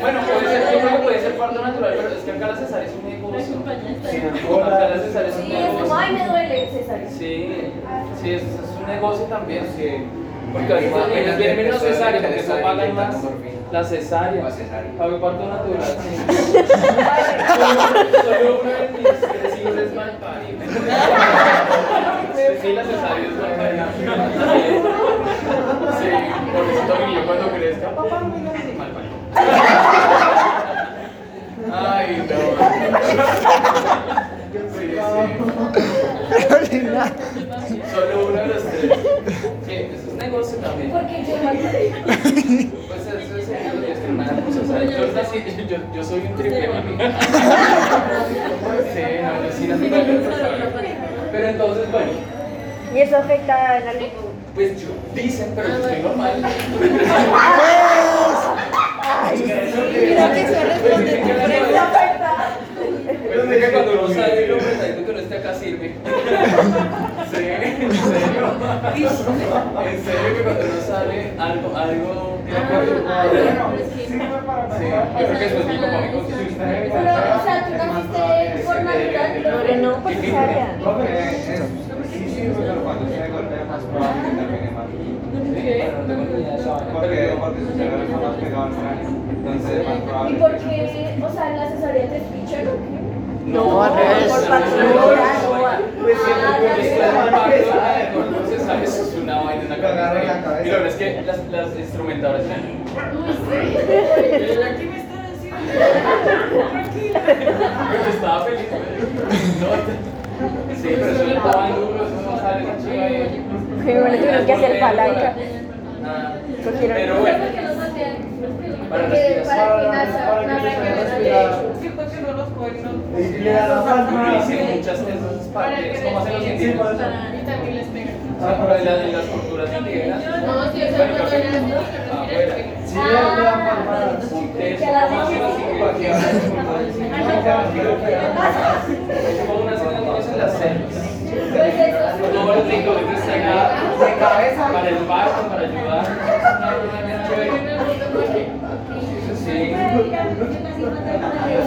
Bueno, puede ser, yo creo que puede ser parto natural, pero es que acá la cesárea es un negocio. Acá la cesárea es un Sí, es como, ay, me duele, César. Sí, sí, es negocio también, sí. Porque apenas viene menos cesárea, porque eso pagan más la cesárea. La cesárea. Pago parto natural, sí. Solo uno de mis tres hijos es mal parido. Sí, la cesárea es mal parida. Sí, por eso yo cuando crezca, papá, mal parido. Ay, no. Sí, sí. Solo uno de los tres. Sí, eso es negocio también. Porque yo me Pues eso es es que una cosa, o sea, yo, nací, yo, yo soy un triple mami. Sí, no, yo sí nací el Pero entonces, bueno, ¿Y eso afecta en algo? pues yo, dicen, pero yo estoy normal. Mira que eso responde tu pregunta. Pero es que cuando uno sale esté acá sirve. Sí, en serio. En serio que cuando uno sale algo, algo que ver. Sí, yo creo que eso es. Pero, o sea, tú naciste. Pero no, por cesárea. Sí, sí, eso es lo cuando se golpea, más probable que termine mal. Pero no. Porque, porque más al cráneo. Entonces es más probable. ¿Y por qué? O sea, la cesárea te escucharon o qué? No, al revés. natural. Pues es una vaina, Agarra la cagada. cabeza. Y lo bueno es que las, las instrumentadoras eran. ¿Qué me están haciendo? Tranquila. Porque estaba feliz. No, sí, pero eso le estaban duro, eso no sale esa chiva ahí. Tuvieron que hacer palanca. Pero bueno. Para respirar. para que Y le da la palma. y hicieron muchas de esas partes, como hacen los indígenas. Y también les pegan. Ah, pero en las, las culturas indígenas. No. Sí. Eso, Que las como en las. Pues eso. Todos los licores están de cabeza para el parto, para ayudar. Sí. Eso sí, como de la ruta de la- No, entonces menos mal que uno el nació prematuro y o sea, fue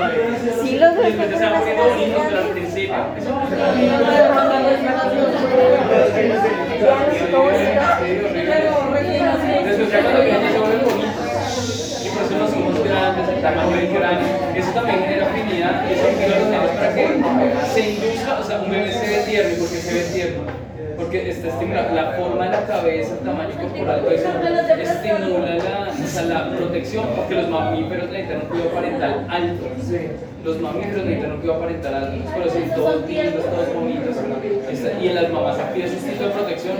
la sí los dos después se van poniendo bonitos, pero al principio. Eso Después cuando vienen se vuelven bonitos. Y por eso nos somos grandes, el tamaño del cráneo. Eso también genera afinidad y eso los nervios para que se induzca, o sea, un bebé se ve tierno. ¿Y por qué se ve tierno? Porque está estimulando la forma de la cabeza, el tamaño corporal, todo eso estimula la, o sea, la protección, porque los mamíferos necesitan un cuidado parental alto. Los mamíferos necesitan un cuidado parental alto, pero son todos lindos, todos bonitos. Y en las mamás activa su instinto de protección.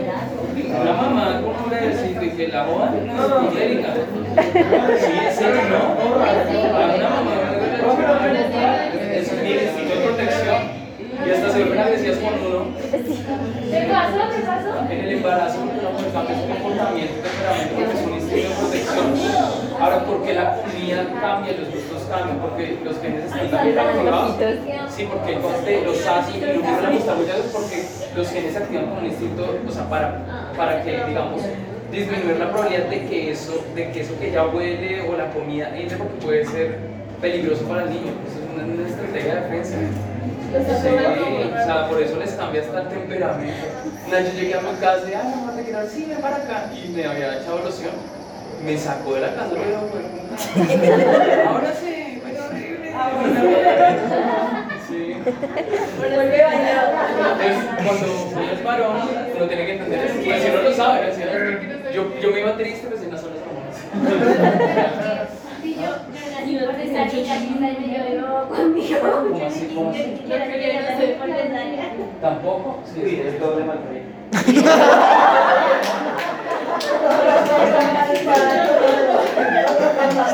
Una mamá con un bebecito y que la jodan, no es histérica. Sí, serio, no. A una mamá es un instinto de protección. Y hasta se vuelven agresivas con uno. ¿Qué pasó? ¿Qué pasó? En el embarazo no pues, cambia su comportamiento, temperamento, porque es un instinto de protección. Ahora, ¿por qué la comida cambia, los gustos cambian? Porque los genes están también activados. Sí, porque conste los ASI y lo que es la es porque los genes se activan con un instinto, o sea, para, para que, digamos, disminuir la probabilidad de que eso, de que eso que ya huele o la comida entre, porque puede ser peligroso para el niño. Eso es una, una estrategia de defensa. Sí, o sea, por eso les cambia hasta el temperamento. Una vez yo llegué a mi casa y, ay, mamá, te quiero decir, ven para acá. Y me había echado loción. Me sacó de la casa, pero Ahora sí, fue horrible. Sí. Vuelve bañado. Entonces, cuando uno es varón, uno tiene que entender eso. Pues si uno lo sabe, yo, yo me iba triste, pues en las zonas hormonas. Conmigo. ¿Cómo así? ¿Cómo así? Yo quería nacer por cesárea. Tampoco. Sí, sí. es doble maltrato.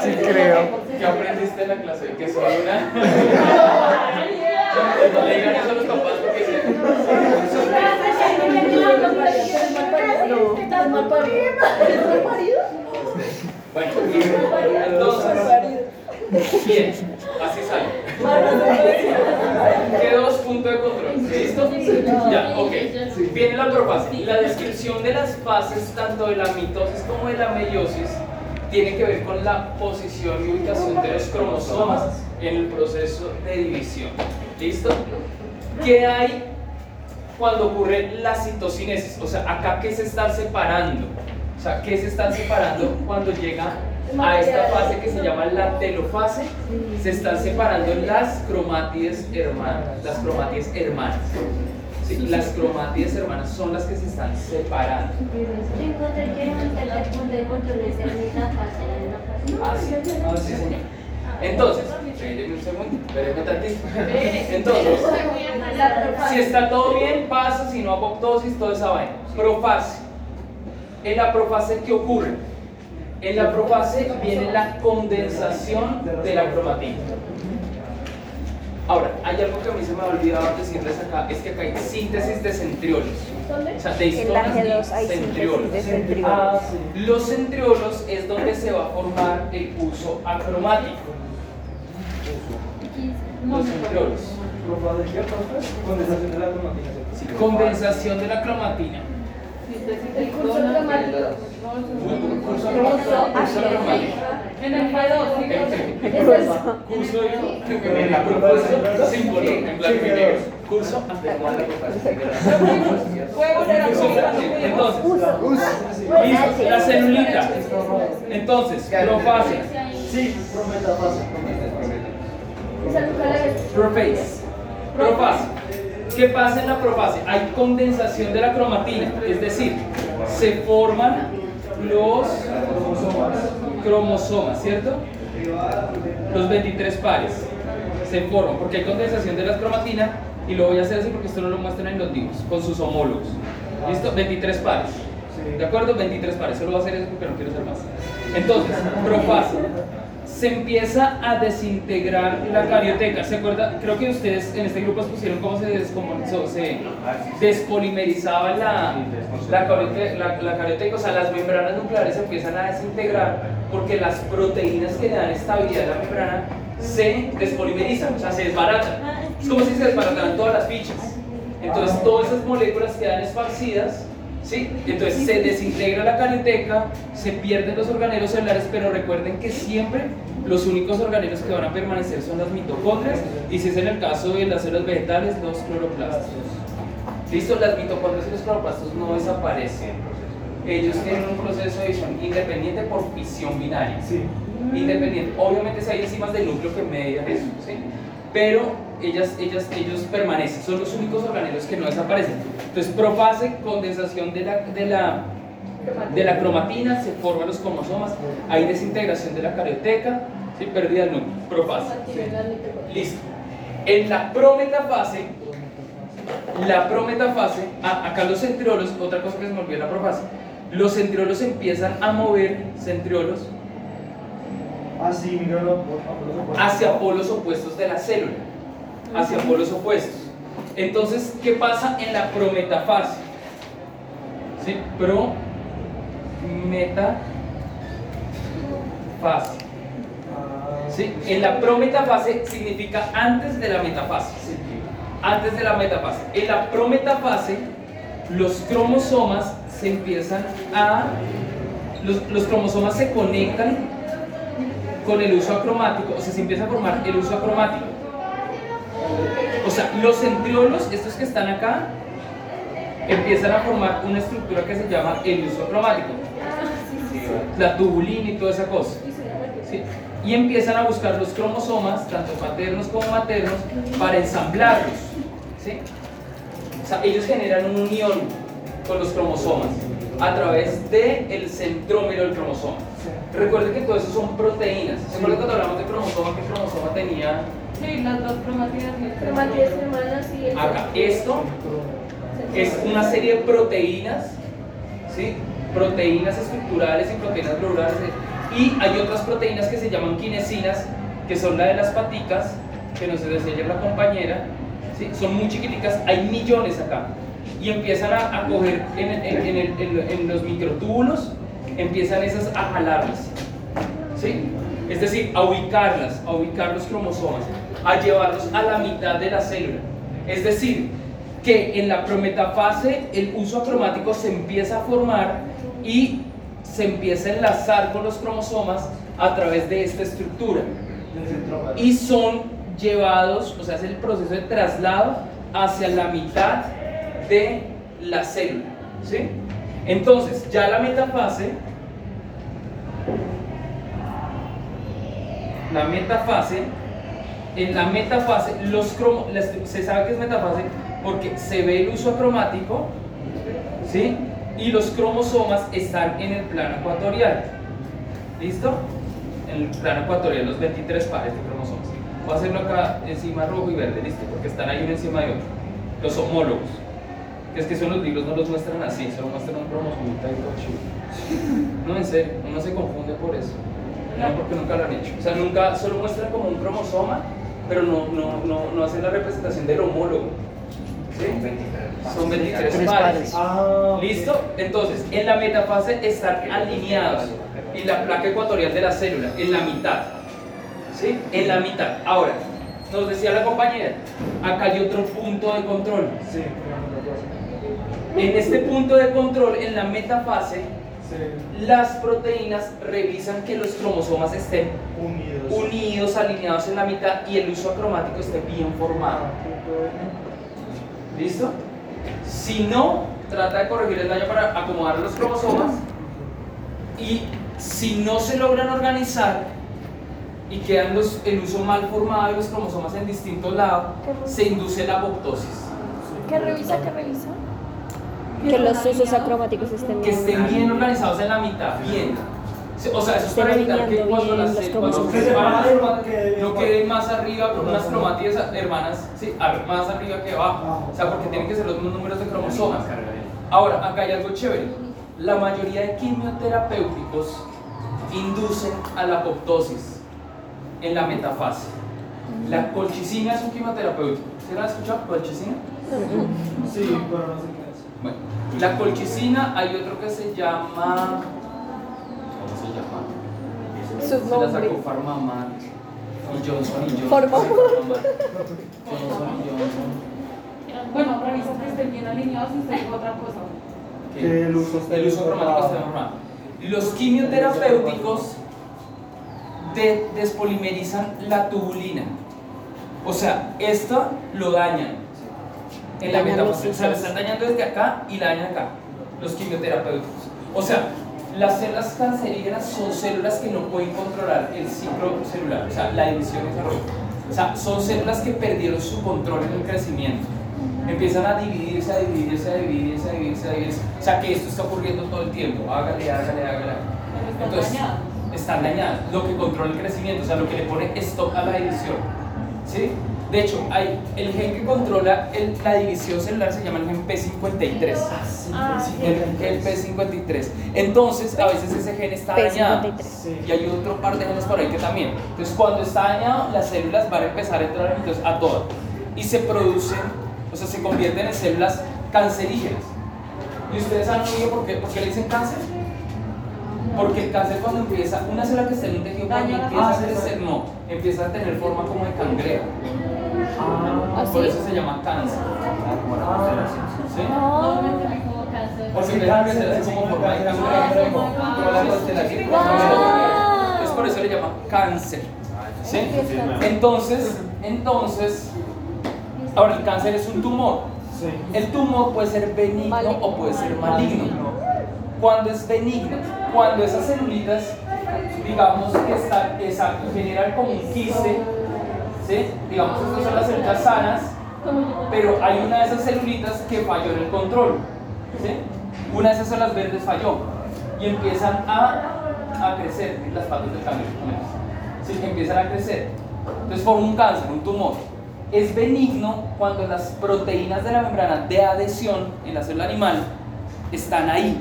Sí, creo. ¿Qué aprendiste en la clase? Que soy una. No le digan eso a los papás. Bueno, entonces. Bien, así sale. Quedó dos puntos de control. ¿Listo? Ya, ok. Viene la profase. La descripción de las fases, tanto de la mitosis como de la meiosis, tiene que ver con la posición y ubicación de los cromosomas en el proceso de división. ¿Listo? ¿Qué hay cuando ocurre la citocinesis? O sea, acá qué se está separando. O sea, ¿qué se está separando cuando llega a esta fase que se llama la telofase? Se están separando las cromátides hermanas. Las cromátides hermanas. Sí, las cromátides hermanas son las que se están separando. Ah, ah. Entonces, un segundo. Entonces, si está todo bien, pasa, si no apoptosis, toda esa vaina. Profase. En la profase, ¿qué ocurre? En la profase viene la condensación de la cromatina. Ahora, hay algo que a mí se me ha olvidado decirles acá, es que acá hay síntesis de centriolos. ¿Dónde? O sea, de En la histonas G2 y hay centriolos. síntesis de centriolos. Ah, sí. Los centriolos es donde se va a formar el uso acromático. Los centriolos. Condensación de la cromatina. Sí, condensación de la cromatina. El curso cromático. En el G2, Perfecto. Eso es. Curso en la curso símbolo en blanco y negro. Curso acromático. Puede volver a Curso comenzar. Entonces, la celulita. Entonces, profase, Sí, prometa fase. Esa nunca la ves. prophase. Profase. ¿Qué pasa en la profase? Hay condensación de la cromatina, es decir, se forman los cromosomas, ¿cierto? Los 23 pares se forman porque hay condensación de la cromatina y lo voy a hacer así porque esto no lo muestran en los dibujos con sus homólogos. ¿Listo? 23 pares. ¿De acuerdo? 23 pares. Solo voy a hacer eso porque no quiero hacer más. Entonces, profase. Se empieza a desintegrar la carioteca. ¿Se acuerda? Creo que ustedes en este grupo pusieron cómo se, descomo- se despolimerizaba la, la, cariote- la- la carioteca. O sea, las membranas nucleares se empiezan a desintegrar porque las proteínas que le dan estabilidad a la membrana se despolimerizan, o sea, se desbaratan. Es como si se desbarataran todas las fichas. Entonces, todas esas moléculas quedan esparcidas, ¿sí? Entonces, se desintegra la carioteca, se pierden los organelos celulares, pero recuerden que siempre los únicos organelos que van a permanecer son las mitocondrias, y si es en el caso de las células vegetales, los cloroplastos. ¿Listo? Las mitocondrias y los cloroplastos no desaparecen. Ellos tienen un proceso de división independiente por fisión binaria Sí. independiente. Obviamente si hay enzimas del núcleo que median eso, ¿sí? Pero ellas, ellas, ellos permanecen, son los únicos organelos que no desaparecen. Entonces, profase, condensación de la, de la, de la cromatina, se forman los cromosomas, hay desintegración de la carioteca, ¿sí? pérdida núcleo, profase. Listo. En la prometafase, la prometafase, ah, acá los centriolos, otra cosa que se me olvidó en la profase, los centriolos empiezan a mover, centriolos, Ah, hacia polos opuestos de la célula, hacia polos opuestos. Entonces, ¿qué pasa en la prometafase? ¿Sí? Pro, meta, fase. ¿Sí? En la prometafase significa antes de la metafase. Antes de la metafase. En la prometafase, los cromosomas se empiezan a. Los, los cromosomas se conectan con el uso acromático, o sea, se empieza a formar el uso acromático. O sea, los centriolos, estos que están acá, empiezan a formar una estructura que se llama el uso acromático. La tubulina y toda esa cosa. ¿sí? Y empiezan a buscar los cromosomas, tanto paternos como maternos, para ensamblarlos. ¿sí? O sea, ellos generan una unión con los cromosomas a través del centrómero del cromosoma. Recuerden que todo eso son proteínas. ¿Se acuerdan cuando hablamos de cromosoma que el cromosoma tenía Sí, las dos cromatinas. Cromatías hermanas y el acá? Esto es una serie de proteínas, ¿sí? Proteínas estructurales y proteínas globulares. Y hay otras proteínas que se llaman quinesinas, que son la de las paticas, que nos decía ayer la compañera, ¿sí? Son muy chiquiticas, hay millones acá. Y empiezan a, a coger en, en- en el- en- en los microtúbulos, empiezan esas a jalarlas, ¿sí? Es decir, a ubicarlas, a ubicar los cromosomas, a llevarlos a la mitad de la célula. Es decir, que en la prometafase el uso acromático se empieza a formar y se empieza a enlazar con los cromosomas a través de esta estructura. Y son llevados, o sea, es el proceso de traslado hacia la mitad de la célula. ¿sí? Entonces, ya la metafase, la metafase, en la metafase, los cromo- se sabe que es metafase porque se ve el uso acromático, ¿sí? Y los cromosomas están en el plano ecuatorial. ¿Listo? En el plano ecuatorial, los 23 pares de cromosomas. Voy a hacerlo acá encima rojo y verde, listo, porque están ahí uno encima de otro. Los homólogos. Que es que son los libros, no los muestran así, solo muestran un cromosomita y todo chido. No, en serio, uno se confunde por eso. No, porque nunca lo han hecho. O sea, nunca, solo muestran como un cromosoma pero no, no, no, no hacen la representación del homólogo. ¿sí? Son 23 Tres pares. pares. Ah, ¿Listo? Entonces, en la metafase están alineados en la placa ecuatorial de la célula, en la mitad. ¿Sí? En la mitad. Ahora, nos decía la compañera, acá hay otro punto de control. Sí, En este punto de control, en la metafase. Las proteínas revisan que los cromosomas estén Unidos. unidos, alineados en la mitad y el uso acromático esté bien formado. ¿Listo? Si no, trata de corregir el daño para acomodar los cromosomas y si no se logran organizar y quedan los, el uso mal formado de los cromosomas en distintos lados, se induce la apoptosis. ¿Qué revisa? ¿Qué revisa? Que los usos acromáticos estén Que bien. estén bien organizados en la mitad, bien. O sea, eso es para evitar que cuando las cuando se Que que- no queden más arriba con unas cromátidas hermanas, sí, más arriba que abajo. O sea, porque tienen que ser los mismos números de cromosomas. Ahora, acá hay algo chévere. La mayoría de quimioterapéuticos inducen a la apoptosis en la metafase. La colchicina es un quimioterapéutico. ¿Se lo han escuchado? ¿Colchicina? Sí, pero no sé qué. Bueno, la colchicina hay otro que se llama. ¿Cómo se llama? Sus Se la sacó Farmamar y Johnson y Johnson. Johnson y Johnson. Bueno, revisa que estén bien alineados y diga otra cosa. que el uso el uso cromático esté formado. Los quimioterapéuticos de- despolimerizan la tubulina. O sea, esto lo dañan en la metafase. O sea, usos. están dañando desde acá y la dañan acá. Los quimioterapéuticos. O sea, las células cancerígenas son células que no pueden controlar el ciclo celular, o sea, la división y desarrollo. O sea, son células que perdieron su control en el crecimiento. Empiezan a dividirse, a dividirse, a dividirse, a dividirse, a dividirse. O sea, que esto está ocurriendo todo el tiempo. Hágale, hágale, hágale. Entonces, dañadas. están dañadas. Lo que controla el crecimiento, o sea, lo que le pone stop a la división. ¿Sí? De hecho, hay, el gen que controla el- la división celular se llama el gen P53. Ah, El gen P53. Entonces, a veces ese gen está dañado. P53. Sí. Y hay otro par de genes por ahí que también. Entonces, cuando está dañado, las células van a empezar a entrar entonces, a todas. Y se producen, o sea, se convierten en células cancerígenas. ¿Y ustedes han oído por qué, por qué le dicen cáncer? Porque el cáncer cuando empieza, una célula que está en un tejido, cuando empieza a crecer, no, empieza a tener forma como de cangrejo. Ah, Por eso se llama cáncer. ¿Sí? No. Porque empieza a crecer así como forma de cangrejo, como la constelación. Wow. Es por eso le llama cáncer. ¿Sí? Entonces, entonces, ahora el cáncer es un tumor. sí. El tumor puede ser benigno o puede ser maligno. Cuando es benigno, cuando esas celulitas, digamos que están, exacto, generan como un quiste, ¿sí? Digamos, estas son las células sanas, pero hay una de esas celulitas que falló en el control. Una de esas células verdes falló y empiezan a, a crecer las patas del cambio, ¿sí? Empiezan a crecer. Entonces forma un cáncer, un tumor. Es benigno cuando las proteínas de la membrana de adhesión en la célula animal están ahí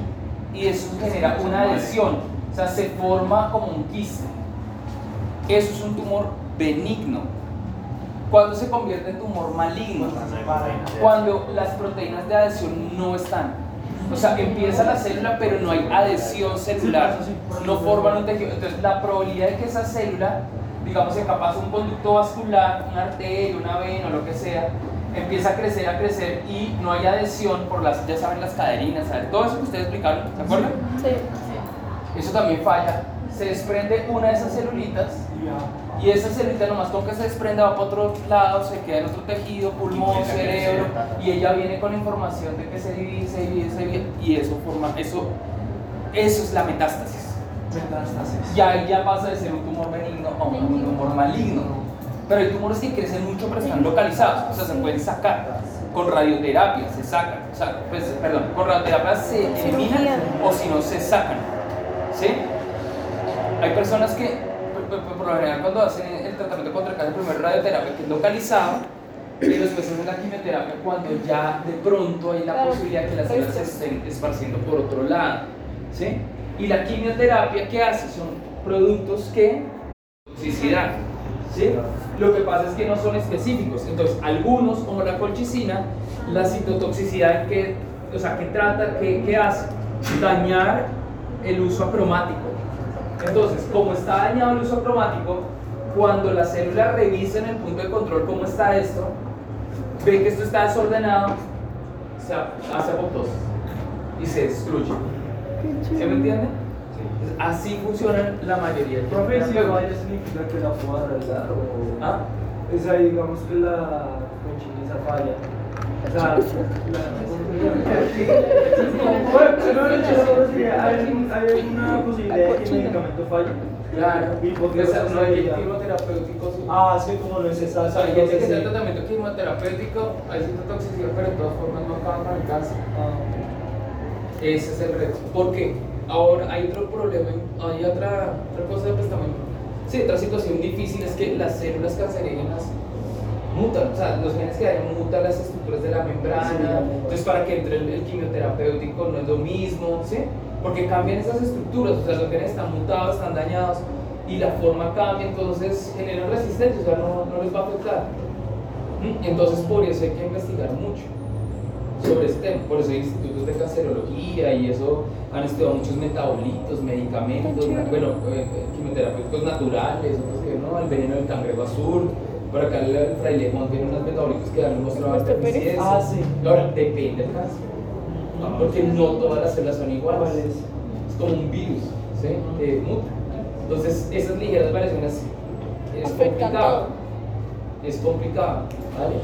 y eso genera una adhesión, o sea, se forma como un quiste. Eso es un tumor benigno. Cuando se convierte en tumor maligno, cuando las proteínas de adhesión no están. O sea, empieza la célula, pero no hay adhesión celular, no forman un tejido. Entonces, la probabilidad de que esa célula, digamos que capaz un conducto vascular, una arteria, una vena o lo que sea, empieza a crecer, a crecer y no hay adhesión por las, ya saben, las caderinas, ¿saben? todo eso que ustedes explicaron, ¿se acuerdan? Sí. Eso también falla. Se desprende una de esas celulitas y esa celulita nomás con que se desprenda va para otro lado, se queda en otro tejido, pulmón, cerebro, y ella viene con la información de que se divide, se divide, se divide, y eso forma, eso, eso es la metástasis. Metástasis. Y ahí ya pasa de ser un tumor benigno a un tumor maligno. Pero hay tumores que crecen mucho pero están localizados, o sea, se pueden sacar. Con radioterapia se sacan, o sea, pues, perdón, con radioterapia se eliminan o si no se sacan. ¿Sí? Hay personas que, por, lo general, cuando hacen el tratamiento contra el cáncer, primero radioterapia, que es localizado, y después hacen la quimioterapia cuando ya de pronto hay la Claro. posibilidad que las células se estén esparciendo por otro lado. ¿Sí? Y la quimioterapia que hace son productos que toxicidad. ¿Sí? Lo que pasa es que no son específicos. Entonces, algunos, como la colchicina, la citotoxicidad que, o sea, que trata, que, que hace dañar el uso acromático. Entonces, como está dañado el uso acromático, cuando la célula revisa en el punto de control cómo está esto, ve que esto está desordenado, se hace apoptosis y se destruye. ¿Sí me entiende? Así funcionan la mayoría de Profe, si vaya significa que la puedo arreglar o... ¿Ah? Es ahí, digamos que la conchiniza falla. O sea, hay, una posibilidad de que el medicamento falle. Claro, ¿Y por qué Esa- esa no hay quimioterapéutico. sí. Ah, que como no es O exacto, sea, hay gente que entonces está en sí. tratamiento quimioterapéutico, hay citotoxicidad, pero de todas formas no acaban con el cáncer. Ah. Ese es el reto. ¿Por qué? Ahora hay otro problema, hay otra, otra cosa pues también. Sí, otra situación difícil es que las células cancerígenas mutan, o sea, los genes que hay mutan las estructuras de la membrana, Sí, entonces para que entre el, el quimioterapéutico no es lo mismo, ¿sí? Porque cambian esas estructuras, o sea, los genes están mutados, están dañados y la forma cambia, entonces generan resistencia, o sea, no, no les va a afectar. ¿Mm? Entonces por eso hay que investigar mucho sobre este tema. Por eso hay institutos de cancerología y eso han estudiado muchos metabolitos, medicamentos, bueno, eh, quimioterapéuticos naturales, otros que no, el veneno del cangrejo azul. Por acá el, el frailejón tiene unos metabolitos que dan mostrado Este Pérez. deficiencia. Ah, sí. Ahora, depende del cáncer. Porque no todas las células son iguales. ¿Cuál es? Como un virus, ¿sí? Que muta. Entonces, esas ligeras variaciones es complicado. Es complicado, ¿vale?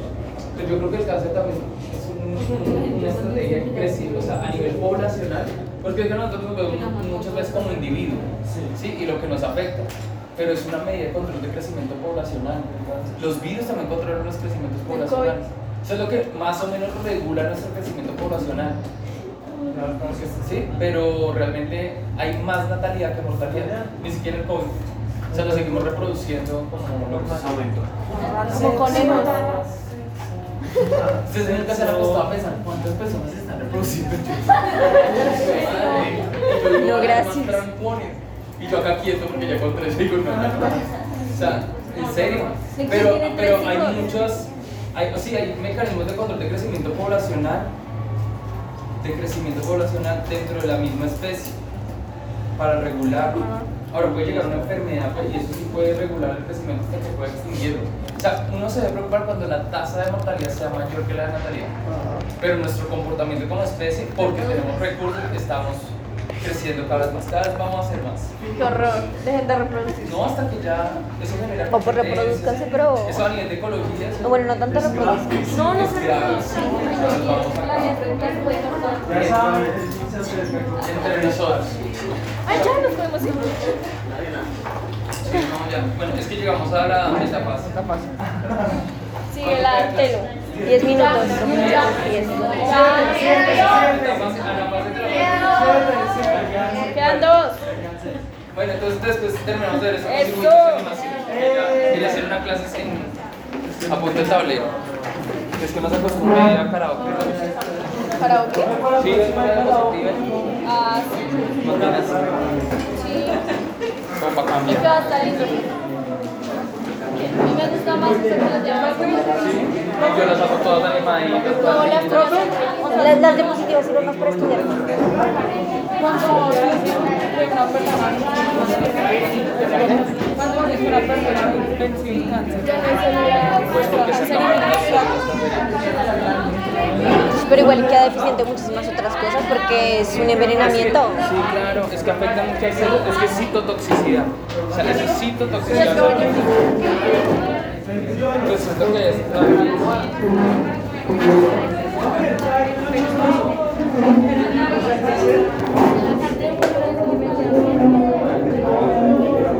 Pero yo creo que el cáncer también un- una estrategia que crece, o sea, a nivel poblacional, porque es que nosotros nos vemos muchas veces como individuo, ¿sí? Y lo que nos afecta, pero es una medida de control de crecimiento poblacional. Los virus también controlan los crecimientos poblacionales. Eso es lo que más o menos regula nuestro crecimiento poblacional. Sí, pero realmente hay más natalidad que mortalidad, ni siquiera el COVID. O sea, nos seguimos reproduciendo como locos. Como conejos. Ustedes nunca se han apostado a pensar cuántas personas se están reproduciendo. No, gracias. Y yo acá quieto porque ya con tres digo, no. O sea, en serio. ¿De quién Pero, pero hay muchos, hay, sí, hay mecanismos de control de crecimiento poblacional, de crecimiento poblacional dentro de la misma especie para regularlo. Ahora puede llegar una enfermedad pues, y eso sí puede regular el crecimiento hasta que puede extinguirlo. O sea, uno se debe preocupar cuando la tasa de mortalidad sea mayor que la de natalidad. Pero nuestro comportamiento como especie, porque tenemos recursos, estamos creciendo cada vez más, cada vez vamos a hacer más. Qué horror. Dejen de reproducir. No, hasta que ya eso genera. O por reproduzcanse, pero- Eso a nivel de ecología. eso No, bueno, no tanto es reproduzcan. grave. No, no se acerca. Entre nosotros. Ay, ya nos podemos ir. Sí, no, ya. Bueno, es que llegamos a la etapa. Sigue la telo. 10 minutos. Ya. 10. Quedan dos. Bueno, entonces después terminamos de ver Eso. Quería hacer una clase en apunte el tablero. Es que más acostumbré a karaoke. ¿Karaoke? Sí, diapositiva. Ah, sí. ¿No ganas? Sí. Como para cambiar. A mí me gusta más hacer las llamadas. Yo las hago todas animaditas. No, todas las. Las, las diapositivas sirven más para estudiar. Cuando de una persona cuando es una persona cáncer. Pues porque se pero igual queda deficiente muchísimas otras cosas porque es un envenenamiento. Sí, claro, es que afecta mucho al salud, es que citotoxicidad. O sea, eso es citotoxicidad. Entonces, esto que es.